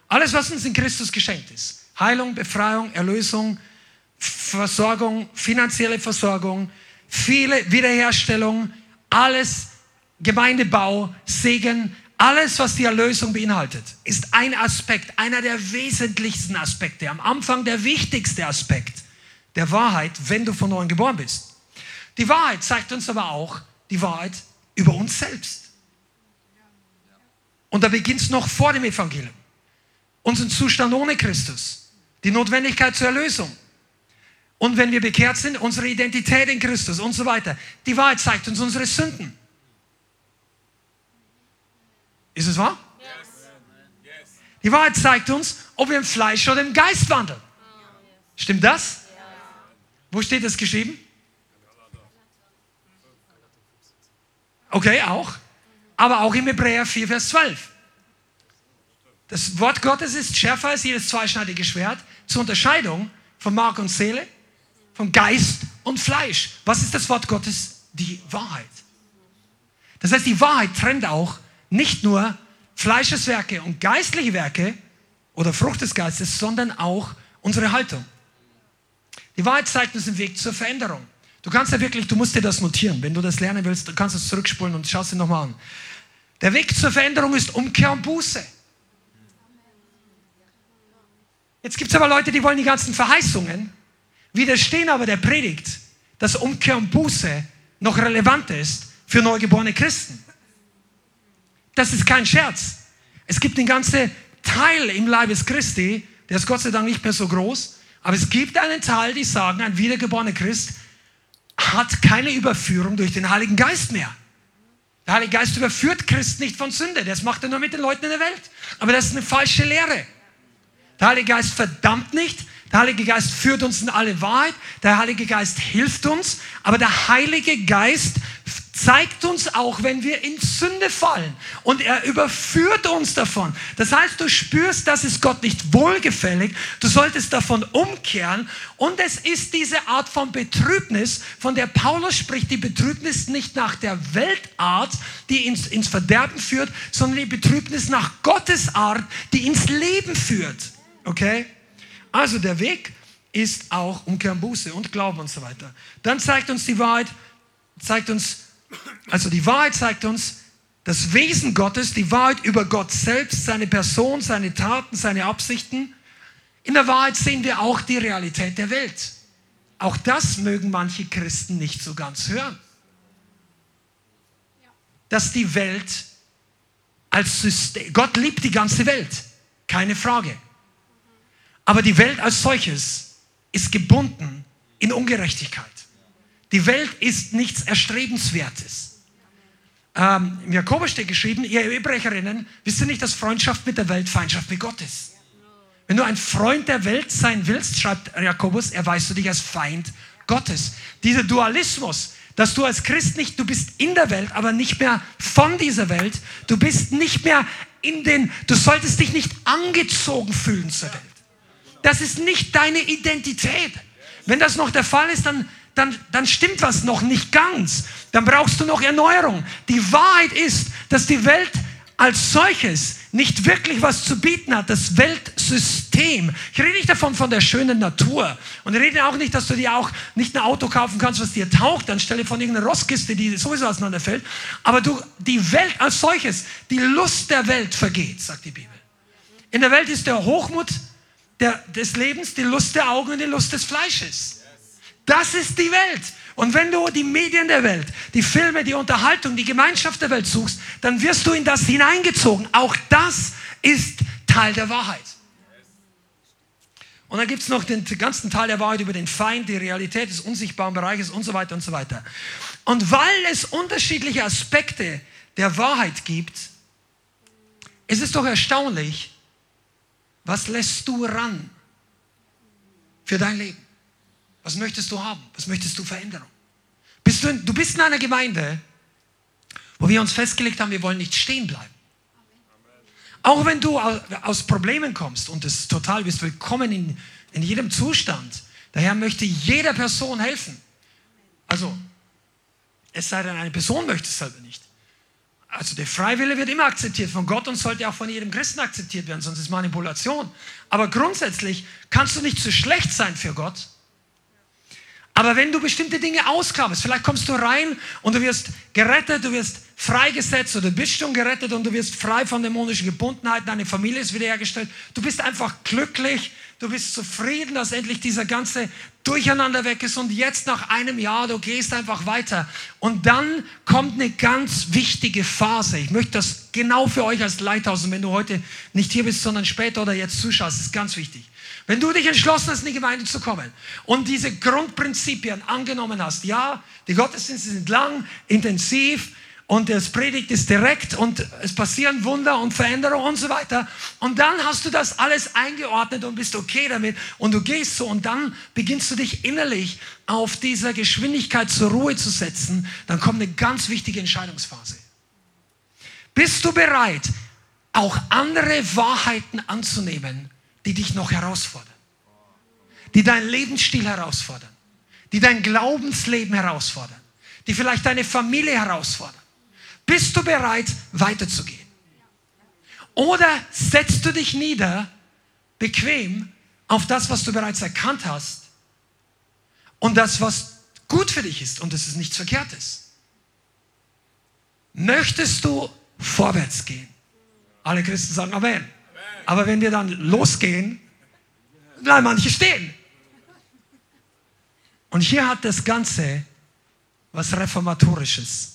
Alles, was uns in Christus geschenkt ist. Heilung, Befreiung, Erlösung, Versorgung, finanzielle Versorgung, viele Wiederherstellung, alles, Gemeindebau, Segen, alles, was die Erlösung beinhaltet, ist ein Aspekt, einer der wesentlichsten Aspekte, am Anfang der wichtigste Aspekt der Wahrheit, wenn du von neuem geboren bist. Die Wahrheit zeigt uns aber auch die Wahrheit über uns selbst. Und da beginnt es noch vor dem Evangelium. Unseren Zustand ohne Christus, die Notwendigkeit zur Erlösung. Und wenn wir bekehrt sind, unsere Identität in Christus und so weiter. Die Wahrheit zeigt uns unsere Sünden. Ist es wahr? Die Wahrheit zeigt uns, ob wir im Fleisch oder im Geist wandeln. Stimmt das? Wo steht das geschrieben? Okay, auch. Aber auch im Hebräer 4, Vers 12. Das Wort Gottes ist schärfer als jedes zweischneidige Schwert zur Unterscheidung von Mark und Seele, von Geist und Fleisch. Was ist das Wort Gottes? Die Wahrheit. Das heißt, die Wahrheit trennt auch nicht nur Fleischeswerke und geistliche Werke oder Frucht des Geistes, sondern auch unsere Haltung. Die Wahrheit zeigt uns den Weg zur Veränderung. Du kannst ja wirklich, du musst dir das notieren. Wenn du das lernen willst, du kannst es zurückspulen und schaust dir nochmal an. Der Weg zur Veränderung ist Umkehr und Buße. Jetzt gibt es aber Leute, die wollen die ganzen Verheißungen, widerstehen aber der Predigt, dass Umkehr und Buße noch relevant ist für neugeborene Christen. Das ist kein Scherz. Es gibt einen ganzen Teil im Leibes Christi, der ist Gott sei Dank nicht mehr so groß, aber es gibt einen Teil, die sagen, ein wiedergeborener Christ hat keine Überführung durch den Heiligen Geist mehr. Der Heilige Geist überführt Christen nicht von Sünde, das macht er nur mit den Leuten in der Welt. Aber das ist eine falsche Lehre. Der Heilige Geist verdammt nicht, der Heilige Geist führt uns in alle Wahrheit, der Heilige Geist hilft uns, aber der Heilige Geist zeigt uns auch, wenn wir in Sünde fallen. Und er überführt uns davon. Das heißt, du spürst, das ist Gott nicht wohlgefällig. Du solltest davon umkehren. Und es ist diese Art von Betrübnis, von der Paulus spricht, die Betrübnis nicht nach der Weltart, die ins, ins Verderben führt, sondern die Betrübnis nach Gottes Art, die ins Leben führt. Okay? Also der Weg ist auch Umkehr und Buße und Glauben und so weiter. Dann zeigt uns die Wahrheit, zeigt uns also die Wahrheit zeigt uns das Wesen Gottes, die Wahrheit über Gott selbst, seine Person, seine Taten, seine Absichten. In der Wahrheit sehen wir auch die Realität der Welt. Auch das mögen manche Christen nicht so ganz hören. Dass die Welt als System, Gott liebt die ganze Welt, keine Frage. Aber die Welt als solches ist gebunden in Ungerechtigkeit. Die Welt ist nichts Erstrebenswertes. Ähm, Im Jakobus steht geschrieben, ihr Ebrecherinnen, wisst ihr nicht, dass Freundschaft mit der Welt Feindschaft mit Gott ist? Wenn du ein Freund der Welt sein willst, schreibt Jakobus, erweist du dich als Feind Gottes. Dieser Dualismus, dass du als Christ nicht, du bist in der Welt, aber nicht mehr von dieser Welt. Du bist nicht mehr in den, du solltest dich nicht angezogen fühlen zur Welt. Das ist nicht deine Identität. Wenn das noch der Fall ist, dann dann, dann stimmt was noch nicht ganz. Dann brauchst du noch Erneuerung. Die Wahrheit ist, dass die Welt als solches nicht wirklich was zu bieten hat, das Weltsystem. Ich rede nicht davon von der schönen Natur und ich rede auch nicht, dass du dir auch nicht ein Auto kaufen kannst, was dir taucht, anstelle von irgendeiner Rostkiste, die sowieso auseinanderfällt. Aber du, die Welt als solches, die Lust der Welt vergeht, sagt die Bibel. In der Welt ist der Hochmut der, des Lebens, die Lust der Augen und die Lust des Fleisches. Das ist die Welt. Und wenn du die Medien der Welt, die Filme, die Unterhaltung, die Gemeinschaft der Welt suchst, dann wirst du in das hineingezogen. Auch das ist Teil der Wahrheit. Und dann gibt es noch den ganzen Teil der Wahrheit über den Feind, die Realität des unsichtbaren Bereiches und so weiter und so weiter. Und weil es unterschiedliche Aspekte der Wahrheit gibt, ist es doch erstaunlich, was lässt du ran für dein Leben? Was möchtest du haben? Was möchtest du Veränderung? Bist du, in, du bist in einer Gemeinde, wo wir uns festgelegt haben, wir wollen nicht stehen bleiben. Auch wenn du aus Problemen kommst und es total bist willkommen in, in jedem Zustand. Der Herr möchte jeder Person helfen. Also, es sei denn, eine Person möchte es selber nicht. Also der Freiwille wird immer akzeptiert von Gott und sollte auch von jedem Christen akzeptiert werden, sonst ist Manipulation. Aber grundsätzlich kannst du nicht zu schlecht sein für Gott, aber wenn du bestimmte Dinge ausklammst, vielleicht kommst du rein und du wirst gerettet, du wirst freigesetzt oder bist schon gerettet und du wirst frei von dämonischen Gebundenheiten, deine Familie ist wiederhergestellt, du bist einfach glücklich, du bist zufrieden, dass endlich dieser ganze Durcheinander weg ist und jetzt nach einem Jahr, du gehst einfach weiter. Und dann kommt eine ganz wichtige Phase. Ich möchte das genau für euch als Leithaus und wenn du heute nicht hier bist, sondern später oder jetzt zuschaust, ist ganz wichtig. Wenn du dich entschlossen hast, in die Gemeinde zu kommen und diese Grundprinzipien angenommen hast, ja, die Gottesdienste sind lang, intensiv und das Predigt ist direkt und es passieren Wunder und Veränderungen und so weiter. Und dann hast du das alles eingeordnet und bist okay damit und du gehst so und dann beginnst du dich innerlich auf dieser Geschwindigkeit zur Ruhe zu setzen. Dann kommt eine ganz wichtige Entscheidungsphase. Bist du bereit, auch andere Wahrheiten anzunehmen, die dich noch herausfordern, die deinen Lebensstil herausfordern, die dein Glaubensleben herausfordern, die vielleicht deine Familie herausfordern. Bist du bereit, weiterzugehen? Oder setzt du dich nieder, bequem, auf das, was du bereits erkannt hast und das, was gut für dich ist und das ist nichts Verkehrtes? Möchtest du vorwärts gehen? Alle Christen sagen Amen. Aber wenn wir dann losgehen, Nein, manche stehen. Und hier hat das Ganze was Reformatorisches.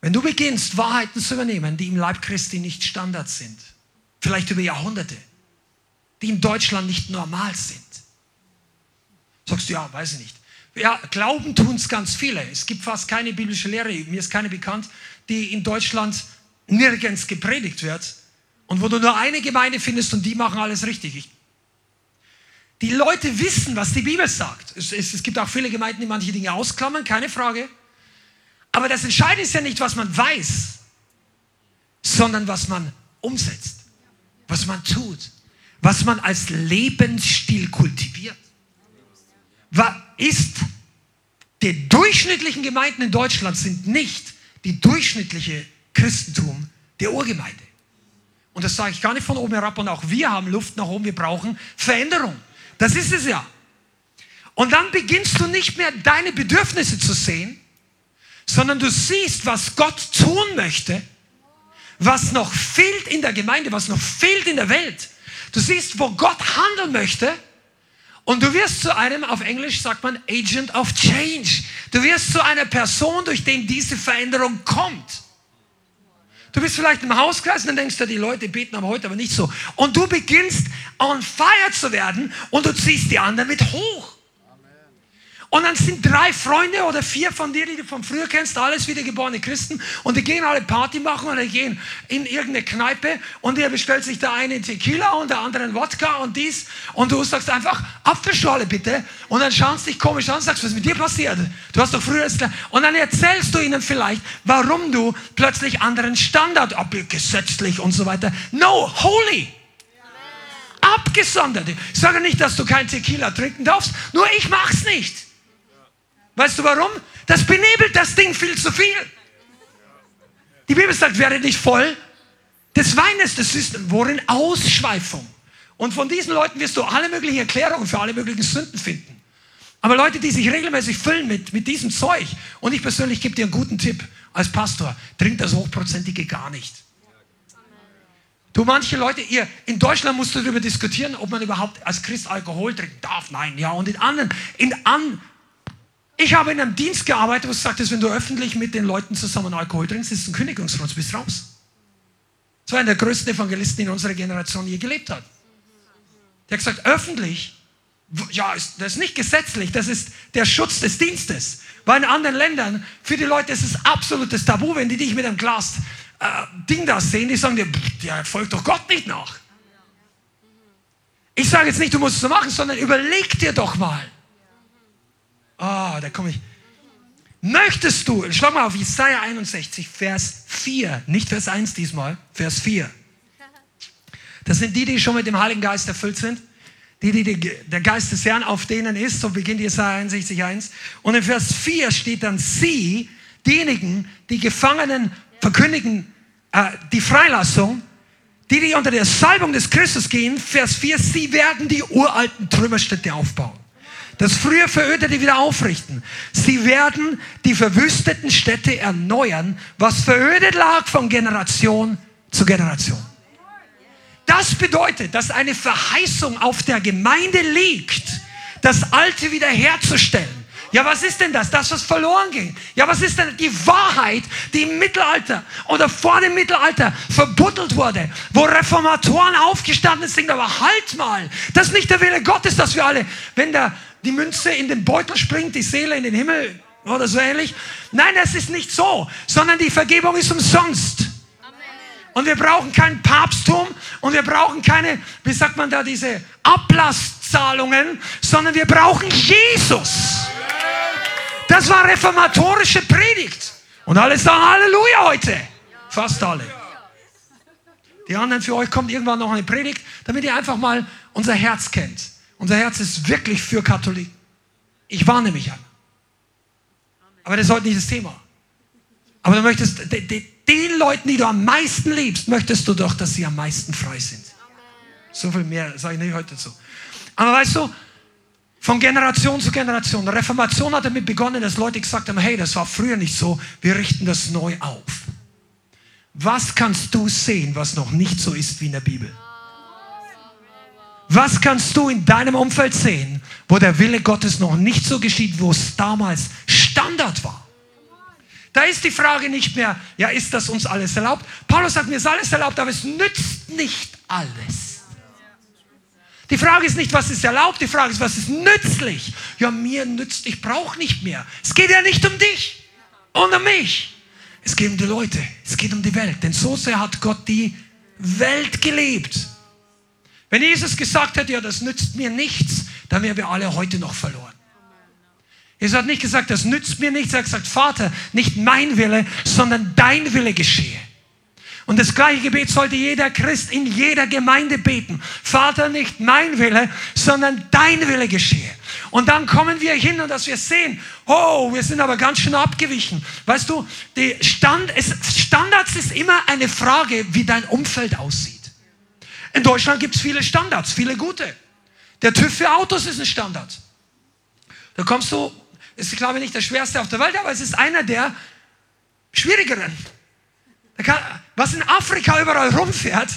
Wenn du beginnst, Wahrheiten zu übernehmen, die im Leib Christi nicht Standard sind, vielleicht über Jahrhunderte, die in Deutschland nicht normal sind, sagst du, ja, weiß ich nicht. Ja, Glauben tun es ganz viele. Es gibt fast keine biblische Lehre, mir ist keine bekannt, die in Deutschland nirgends gepredigt wird und wo du nur eine Gemeinde findest und die machen alles richtig. Ich, die Leute wissen, was die Bibel sagt. Es, es, es gibt auch viele Gemeinden, die manche Dinge ausklammern, keine Frage. Aber das Entscheidende ist ja nicht, was man weiß, sondern was man umsetzt, was man tut, was man als Lebensstil kultiviert. Was ist die durchschnittlichen Gemeinden in Deutschland sind nicht die durchschnittliche Christentum der Urgemeinde. Und das sage ich gar nicht von oben herab und auch wir haben Luft nach oben, wir brauchen Veränderung. Das ist es ja. Und dann beginnst du nicht mehr deine Bedürfnisse zu sehen, sondern du siehst, was Gott tun möchte, was noch fehlt in der Gemeinde, was noch fehlt in der Welt. Du siehst, wo Gott handeln möchte und du wirst zu einem, auf Englisch sagt man, Agent of Change. Du wirst zu einer Person, durch den diese Veränderung kommt. Du bist vielleicht im Hauskreis und dann denkst du, die Leute beten aber heute aber nicht so. Und du beginnst on fire zu werden und du ziehst die anderen mit hoch. Und dann sind drei Freunde oder vier von dir, die du von früher kennst, alles wiedergeborene Christen. Und die gehen alle Party machen die gehen in irgendeine Kneipe und der bestellt sich der eine Tequila und der andere einen Wodka und dies. Und du sagst einfach, Apfelschorle bitte. Und dann schauen sie dich komisch an und sagst, was ist mit dir passiert? Du hast doch früher Und dann erzählst du ihnen vielleicht, warum du plötzlich anderen Standard, gesetzlich und so weiter. No, holy abgesondert. Ich sage nicht, dass du kein Tequila trinken darfst, nur ich mach's nicht. Weißt du warum? Das benebelt das Ding viel zu viel. Die Bibel sagt, werde nicht voll des Weines. Das ist worin Ausschweifung. Und von diesen Leuten wirst du alle möglichen Erklärungen für alle möglichen Sünden finden. Aber Leute, die sich regelmäßig füllen mit, mit diesem Zeug, und ich persönlich gebe dir einen guten Tipp als Pastor, trink das Hochprozentige gar nicht. Du, manche Leute, ihr, in Deutschland musst du darüber diskutieren, ob man überhaupt als Christ Alkohol trinken darf. Nein, ja. Und in anderen, in an, ich habe in einem Dienst gearbeitet, wo es sagt, dass wenn du öffentlich mit den Leuten zusammen Alkohol trinkst, ist es ein Kündigungsgrund, bist raus. Das war einer der größten Evangelisten, in unserer Generation je gelebt hat. Der hat gesagt, öffentlich, ja, das ist nicht gesetzlich, das ist der Schutz des Dienstes. Weil in anderen Ländern, für die Leute ist es absolutes Tabu, wenn die dich mit einem Glas äh, Ding da sehen, die sagen dir, der folgt doch Gott nicht nach. Ich sage jetzt nicht, du musst es so machen, sondern überleg dir doch mal. Oh, da komme ich. Möchtest du, schau mal auf Jesaja 61, Vers 4, nicht Vers 1 diesmal, Vers 4. Das sind die, die schon mit dem Heiligen Geist erfüllt sind. Die, die, die der Geist des Herrn auf denen ist, so beginnt Jesaja 61, 1. Und in Vers 4 steht dann sie, diejenigen, die Gefangenen verkündigen, äh, die Freilassung, die, die unter der Salbung des Christus gehen, Vers 4, sie werden die uralten Trümmerstädte aufbauen das früher Verödete wieder aufrichten. Sie werden die verwüsteten Städte erneuern, was verödet lag von Generation zu Generation. Das bedeutet, dass eine Verheißung auf der Gemeinde liegt, das Alte wiederherzustellen. Ja, was ist denn das? Das, was verloren ging. Ja, was ist denn die Wahrheit, die im Mittelalter oder vor dem Mittelalter verbuddelt wurde, wo Reformatoren aufgestanden sind, aber halt mal, das ist nicht der Wille Gottes, dass wir alle, wenn der die Münze in den Beutel springt, die Seele in den Himmel oder so ähnlich. Nein, das ist nicht so, sondern die Vergebung ist umsonst. Und wir brauchen kein Papsttum und wir brauchen keine, wie sagt man da, diese Ablasszahlungen, sondern wir brauchen Jesus. Das war reformatorische Predigt. Und alle sagen Halleluja heute. Fast alle. Die anderen für euch kommt irgendwann noch eine Predigt, damit ihr einfach mal unser Herz kennt. Unser Herz ist wirklich für Katholiken. Ich warne mich an. Aber das ist heute nicht das Thema. Aber du möchtest, den Leuten, die du am meisten liebst, möchtest du doch, dass sie am meisten frei sind. So viel mehr sage ich nicht heute dazu. Aber weißt du, von Generation zu Generation, Reformation hat damit begonnen, dass Leute gesagt haben, hey, das war früher nicht so, wir richten das neu auf. Was kannst du sehen, was noch nicht so ist wie in der Bibel? Was kannst du in deinem Umfeld sehen, wo der Wille Gottes noch nicht so geschieht, wo es damals Standard war? Da ist die Frage nicht mehr, ja, ist das uns alles erlaubt? Paulus sagt, mir ist alles erlaubt, aber es nützt nicht alles. Die Frage ist nicht, was ist erlaubt, die Frage ist, was ist nützlich? Ja, mir nützt, ich brauche nicht mehr. Es geht ja nicht um dich und um mich. Es geht um die Leute, es geht um die Welt. Denn so sehr hat Gott die Welt gelebt. Wenn Jesus gesagt hätte, ja, das nützt mir nichts, dann wären wir alle heute noch verloren. Jesus hat nicht gesagt, das nützt mir nichts. Er hat gesagt, Vater, nicht mein Wille, sondern dein Wille geschehe. Und das gleiche Gebet sollte jeder Christ in jeder Gemeinde beten. Vater, nicht mein Wille, sondern dein Wille geschehe. Und dann kommen wir hin und dass wir sehen, oh, wir sind aber ganz schön abgewichen. Weißt du, die Stand, es, Standards ist immer eine Frage, wie dein Umfeld aussieht. In Deutschland gibt es viele Standards, viele gute. Der TÜV für Autos ist ein Standard. Da kommst du, ist glaube ich nicht der schwerste auf der Welt, aber es ist einer der schwierigeren. Was in Afrika überall rumfährt,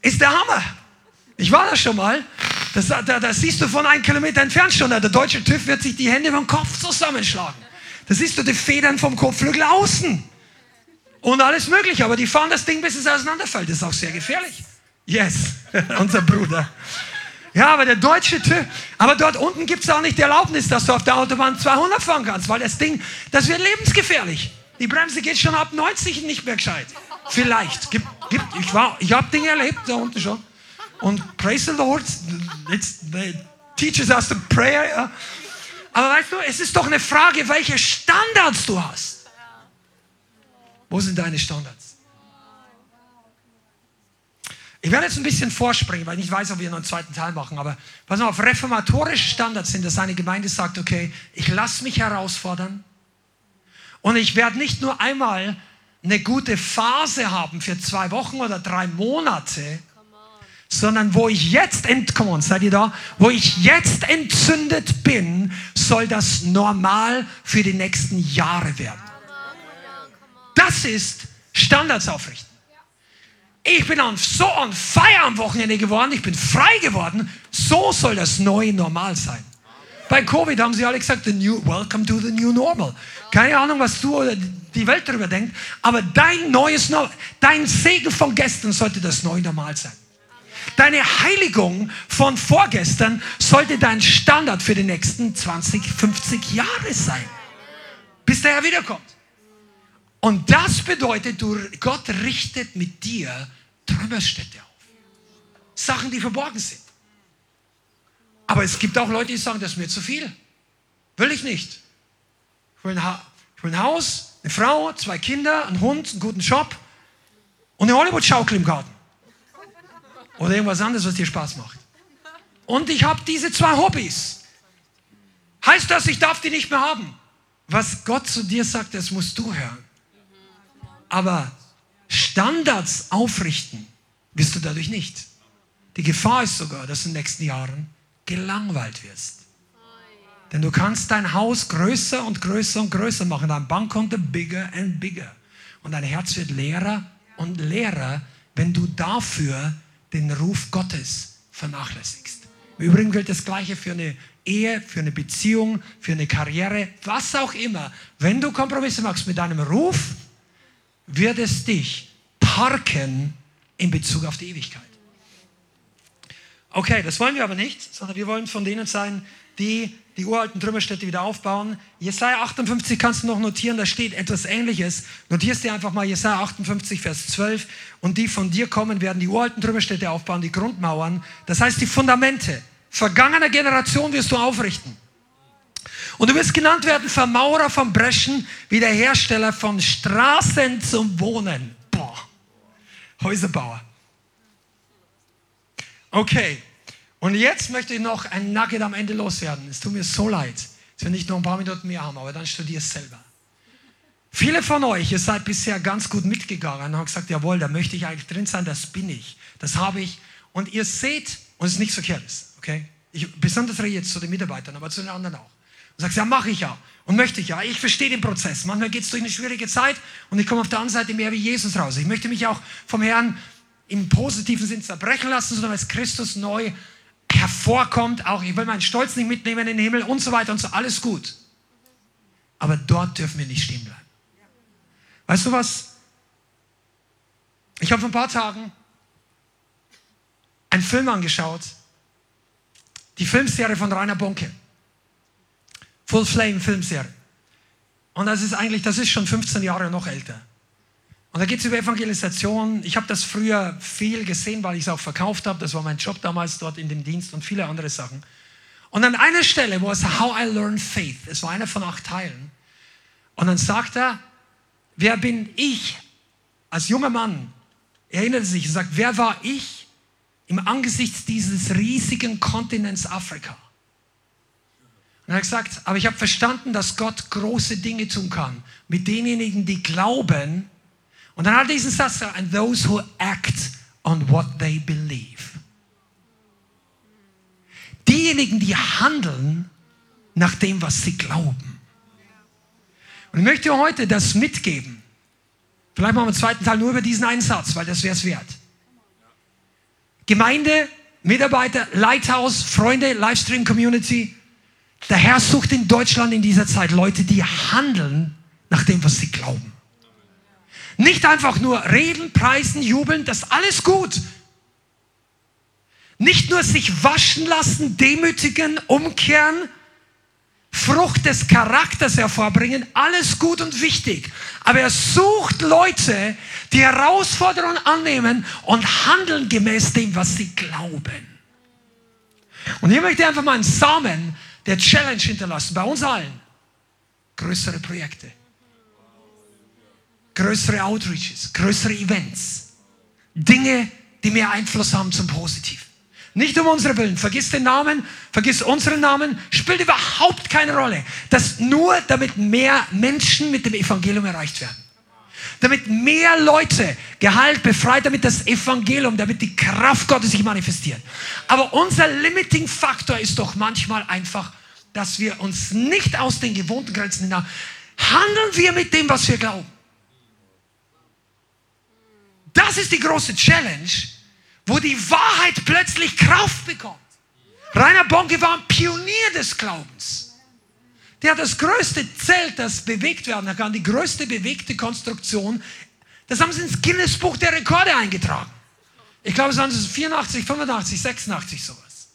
ist der Hammer. Ich war da schon mal. Das, da, da siehst du von einem Kilometer entfernt schon. Der deutsche TÜV wird sich die Hände vom Kopf zusammenschlagen. Da siehst du die Federn vom Kotflügel außen. Und alles Mögliche. Aber die fahren das Ding, bis es auseinanderfällt. Das ist auch sehr gefährlich. Yes, [LAUGHS] unser Bruder. Ja, aber der deutsche TÜV, aber dort unten gibt es auch nicht die Erlaubnis, dass du auf der Autobahn 200 fahren kannst, weil das Ding, das wird lebensgefährlich. Die Bremse geht schon ab 90 nicht mehr gescheit. Vielleicht. Gibt, gibt, ich ich habe Dinge erlebt da unten schon. Und praise the Lord, it's, teaches us to pray. Ja. Aber weißt du, es ist doch eine Frage, welche Standards du hast. Wo sind deine Standards? Ich werde jetzt ein bisschen vorspringen, weil ich nicht weiß, ob wir noch einen zweiten Teil machen. Aber pass mal auf, reformatorische Standards sind, dass eine Gemeinde sagt, okay, ich lasse mich herausfordern und ich werde nicht nur einmal eine gute Phase haben für zwei Wochen oder drei Monate, sondern wo ich jetzt, ent, seid ihr da? Wo ich jetzt entzündet bin, soll das normal für die nächsten Jahre werden. Das ist Standards aufrichten. Ich bin so on fire am Wochenende geworden, ich bin frei geworden. So soll das neue Normal sein. Bei Covid haben sie alle gesagt, the new, welcome to the new normal. Keine Ahnung, was du oder die Welt darüber denkt, aber dein neues, dein Segen von gestern sollte das neue Normal sein. Deine Heiligung von vorgestern sollte dein Standard für die nächsten 20, 50 Jahre sein, bis der Herr wiederkommt. Und das bedeutet, du, Gott richtet mit dir Trümmerstädte auf. Sachen, die verborgen sind. Aber es gibt auch Leute, die sagen, das ist mir zu viel. Will ich nicht. Ich will, ein, ich will ein Haus, eine Frau, zwei Kinder, einen Hund, einen guten Job und eine Hollywood-Schaukel im Garten. Oder irgendwas anderes, was dir Spaß macht. Und ich habe diese zwei Hobbys. Heißt das, ich darf die nicht mehr haben? Was Gott zu dir sagt, das musst du hören. Aber Standards aufrichten wirst du dadurch nicht. Die Gefahr ist sogar, dass du in den nächsten Jahren gelangweilt wirst. Denn du kannst dein Haus größer und größer und größer machen, dein Bankkonto bigger and bigger. Und dein Herz wird leerer und leerer, wenn du dafür den Ruf Gottes vernachlässigst. Im Übrigen gilt das Gleiche für eine Ehe, für eine Beziehung, für eine Karriere, was auch immer. Wenn du Kompromisse machst mit deinem Ruf, wird es dich parken in Bezug auf die Ewigkeit. Okay, das wollen wir aber nicht, sondern wir wollen von denen sein, die die uralten Trümmerstädte wieder aufbauen. Jesaja 58 kannst du noch notieren, da steht etwas Ähnliches. Notierst dir einfach mal Jesaja 58, Vers 12. Und die von dir kommen, werden die uralten Trümmerstädte aufbauen, die Grundmauern. Das heißt, die Fundamente vergangener Generation wirst du aufrichten. Und du wirst genannt werden Vermaurer von Breschen, Wiederhersteller von Straßen zum Wohnen. Boah, Häuserbauer. Okay, und jetzt möchte ich noch ein Nugget am Ende loswerden. Es tut mir so leid, dass wir nicht noch ein paar Minuten mehr haben, aber dann studier es selber. Viele von euch, ihr seid bisher ganz gut mitgegangen und habt gesagt, jawohl, da möchte ich eigentlich drin sein, das bin ich, das habe ich. Und ihr seht, und es ist nichts Verkehrtes, okay? Ich, besonders rede jetzt zu den Mitarbeitern, aber zu den anderen auch. Und sagst, ja, mache ich ja und möchte ich ja. Ich verstehe den Prozess. Manchmal geht es durch eine schwierige Zeit und ich komme auf der anderen Seite mehr wie Jesus raus. Ich möchte mich auch vom Herrn im positiven Sinn zerbrechen lassen, sondern als Christus neu hervorkommt. Auch ich will meinen Stolz nicht mitnehmen in den Himmel und so weiter und so. Alles gut. Aber dort dürfen wir nicht stehen bleiben. Weißt du was? Ich habe vor ein paar Tagen einen Film angeschaut. Die Filmserie von Rainer Bonke. Full Flame Filmserie. Und das ist eigentlich, das ist schon 15 Jahre noch älter. Und da geht es über Evangelisation. Ich habe das früher viel gesehen, weil ich es auch verkauft habe. Das war mein Job damals dort in dem Dienst und viele andere Sachen. Und an einer Stelle, wo es How I Learned Faith, es war einer von acht Teilen. Und dann sagt er, wer bin ich als junger Mann? Er erinnert sich und sagt, wer war ich im Angesicht dieses riesigen Kontinents Afrika? Und er hat gesagt, aber ich habe verstanden, dass Gott große Dinge tun kann mit denjenigen, die glauben. Und dann hat er diesen Satz gesagt, and those who act on what they believe. Diejenigen, die handeln nach dem, was sie glauben. Und ich möchte heute das mitgeben. Vielleicht machen wir im zweiten Teil nur über diesen einen Satz, weil das wäre es wert. Gemeinde, Mitarbeiter, Lighthouse, Freunde, Livestream Community, der Herr sucht in Deutschland in dieser Zeit Leute, die handeln nach dem, was sie glauben. Nicht einfach nur reden, preisen, jubeln, das ist alles gut. Nicht nur sich waschen lassen, demütigen, umkehren, Frucht des Charakters hervorbringen, alles gut und wichtig. Aber er sucht Leute, die Herausforderungen annehmen und handeln gemäß dem, was sie glauben. Und hier möchte ich einfach mal einen Samen der Challenge hinterlassen, bei uns allen. Größere Projekte, größere Outreaches, größere Events, Dinge, die mehr Einfluss haben zum Positiven. Nicht um unsere Willen. Vergiss den Namen, vergiss unseren Namen, spielt überhaupt keine Rolle. Das nur, damit mehr Menschen mit dem Evangelium erreicht werden damit mehr Leute geheilt, befreit, damit das Evangelium, damit die Kraft Gottes sich manifestiert. Aber unser Limiting Faktor ist doch manchmal einfach, dass wir uns nicht aus den gewohnten Grenzen hinaus handeln wir mit dem, was wir glauben. Das ist die große Challenge, wo die Wahrheit plötzlich Kraft bekommt. Rainer Bonke war ein Pionier des Glaubens. Der hat das größte Zelt, das bewegt werden kann, die größte bewegte Konstruktion. Das haben sie ins Guinness Buch der Rekorde eingetragen. Ich glaube, es waren 84, 85, 86 sowas.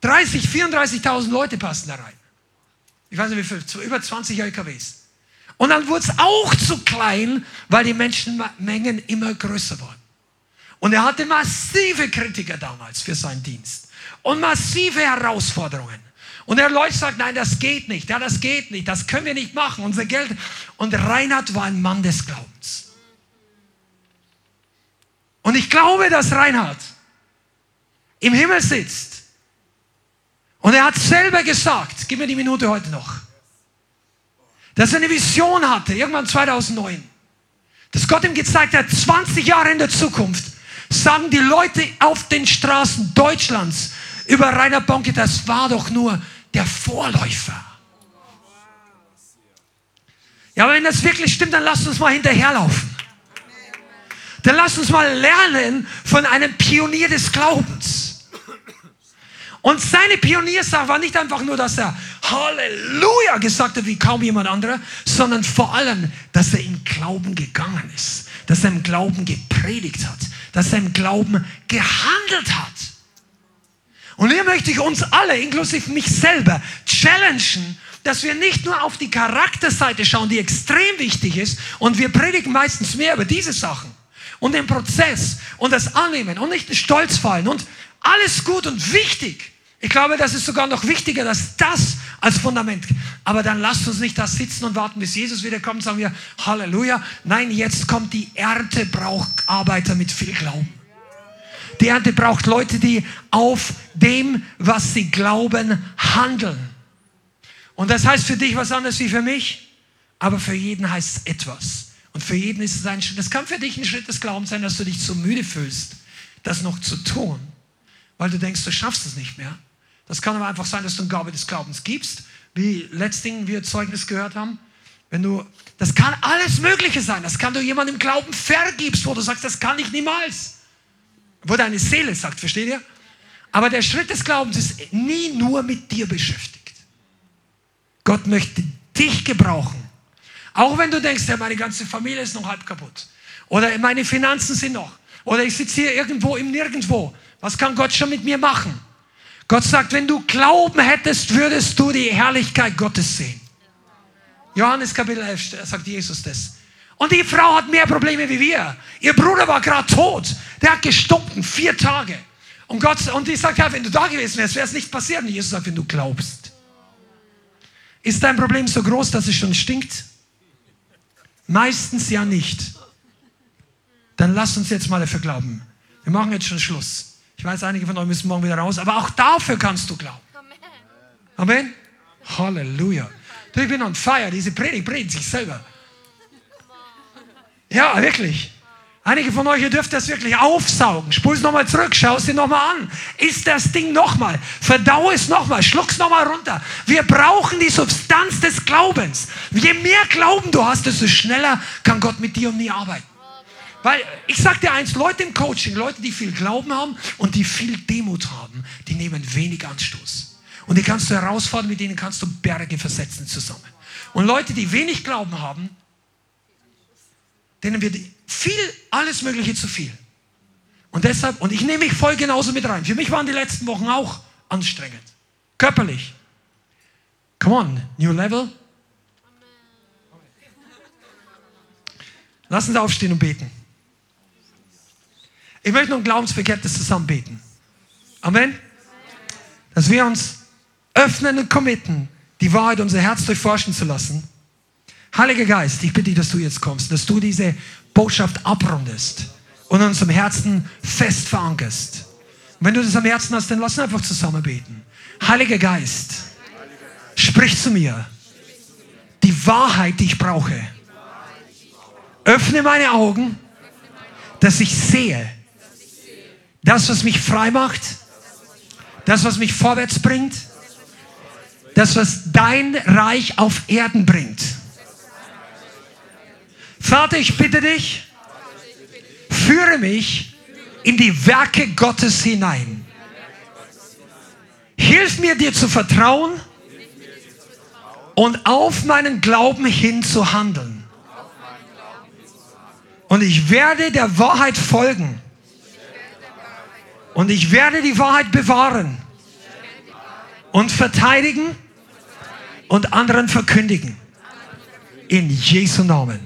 30, 34.000 Leute passen da rein. Ich weiß nicht wie viel, über 20 LKWs. Und dann wurde es auch zu klein, weil die Menschenmengen immer größer wurden. Und er hatte massive Kritiker damals für seinen Dienst und massive Herausforderungen. Und der Leute sagt, nein, das geht nicht, ja, das geht nicht, das können wir nicht machen, unser Geld. Und Reinhard war ein Mann des Glaubens. Und ich glaube, dass Reinhard im Himmel sitzt. Und er hat selber gesagt, gib mir die Minute heute noch, dass er eine Vision hatte, irgendwann 2009, dass Gott ihm gezeigt hat, 20 Jahre in der Zukunft sagen die Leute auf den Straßen Deutschlands über Rainer Bonke, das war doch nur der Vorläufer. Ja, aber wenn das wirklich stimmt, dann lasst uns mal hinterherlaufen. Dann lasst uns mal lernen von einem Pionier des Glaubens. Und seine Pioniersache war nicht einfach nur, dass er Halleluja gesagt hat, wie kaum jemand anderer, sondern vor allem, dass er im Glauben gegangen ist, dass er im Glauben gepredigt hat, dass er im Glauben gehandelt hat. Und hier möchte ich uns alle, inklusive mich selber, challengen, dass wir nicht nur auf die Charakterseite schauen, die extrem wichtig ist, und wir predigen meistens mehr über diese Sachen und den Prozess und das Annehmen und nicht Stolz fallen und alles gut und wichtig. Ich glaube, das ist sogar noch wichtiger, dass das als Fundament. Aber dann lasst uns nicht da sitzen und warten, bis Jesus wiederkommt, sagen wir Halleluja. Nein, jetzt kommt die Ernte, braucht Arbeiter mit viel Glauben. Die Ernte braucht Leute, die auf dem, was sie glauben, handeln. Und das heißt für dich was anderes wie für mich, aber für jeden heißt es etwas. Und für jeden ist es ein Schritt. Das kann für dich ein Schritt des Glaubens sein, dass du dich zu müde fühlst, das noch zu tun, weil du denkst, du schaffst es nicht mehr. Das kann aber einfach sein, dass du eine Gabe des Glaubens gibst, wie letztens wir Zeugnis gehört haben. Wenn du, das kann alles Mögliche sein. Das kann du jemandem im Glauben vergibst, wo du sagst, das kann ich niemals. Wo deine Seele sagt, versteht ihr? Aber der Schritt des Glaubens ist nie nur mit dir beschäftigt. Gott möchte dich gebrauchen. Auch wenn du denkst, ja, meine ganze Familie ist noch halb kaputt. Oder meine Finanzen sind noch. Oder ich sitze hier irgendwo im Nirgendwo. Was kann Gott schon mit mir machen? Gott sagt, wenn du Glauben hättest, würdest du die Herrlichkeit Gottes sehen. Johannes Kapitel 11 sagt Jesus das. Und die Frau hat mehr Probleme wie wir. Ihr Bruder war gerade tot. Der hat gestunken, vier Tage. Und Gott, und die sagt, ja, wenn du da gewesen wärst, wäre es nicht passiert. Und Jesus sagt, wenn du glaubst. Ist dein Problem so groß, dass es schon stinkt? Meistens ja nicht. Dann lass uns jetzt mal dafür glauben. Wir machen jetzt schon Schluss. Ich weiß, einige von euch müssen morgen wieder raus, aber auch dafür kannst du glauben. Amen. Halleluja. Du, ich bin on fire. Diese Predigt predigt sich selber. Ja, wirklich. Einige von euch, ihr dürft das wirklich aufsaugen. Spul es nochmal zurück, schau es dir nochmal an. Isst das Ding nochmal. Verdau es nochmal, schluck es nochmal runter. Wir brauchen die Substanz des Glaubens. Je mehr Glauben du hast, desto schneller kann Gott mit dir und mir arbeiten. Weil ich sag dir eins, Leute im Coaching, Leute, die viel Glauben haben und die viel Demut haben, die nehmen wenig Anstoß. Und die kannst du herausfordern, mit denen kannst du Berge versetzen zusammen. Und Leute, die wenig Glauben haben, denen wird viel, alles Mögliche zu viel. Und deshalb, und ich nehme mich voll genauso mit rein. Für mich waren die letzten Wochen auch anstrengend. Körperlich. Come on, new level. Lassen Sie aufstehen und beten. Ich möchte noch ein Glaubensbekenntnis zusammen beten. Amen. Dass wir uns öffnen und committen, die Wahrheit unser Herz durchforschen zu lassen. Heiliger Geist, ich bitte dich, dass du jetzt kommst, dass du diese Botschaft abrundest und in unserem Herzen fest verankerst. Und wenn du das am Herzen hast, dann lass uns einfach zusammen beten. Heiliger Geist, sprich zu mir die Wahrheit, die ich brauche. Öffne meine Augen, dass ich sehe, das, was mich frei macht, das, was mich vorwärts bringt, das, was dein Reich auf Erden bringt. Vater, ich bitte dich, führe mich in die Werke Gottes hinein. Hilf mir dir zu vertrauen und auf meinen Glauben hin zu handeln. Und ich werde der Wahrheit folgen. Und ich werde die Wahrheit bewahren und verteidigen und anderen verkündigen. In Jesu Namen.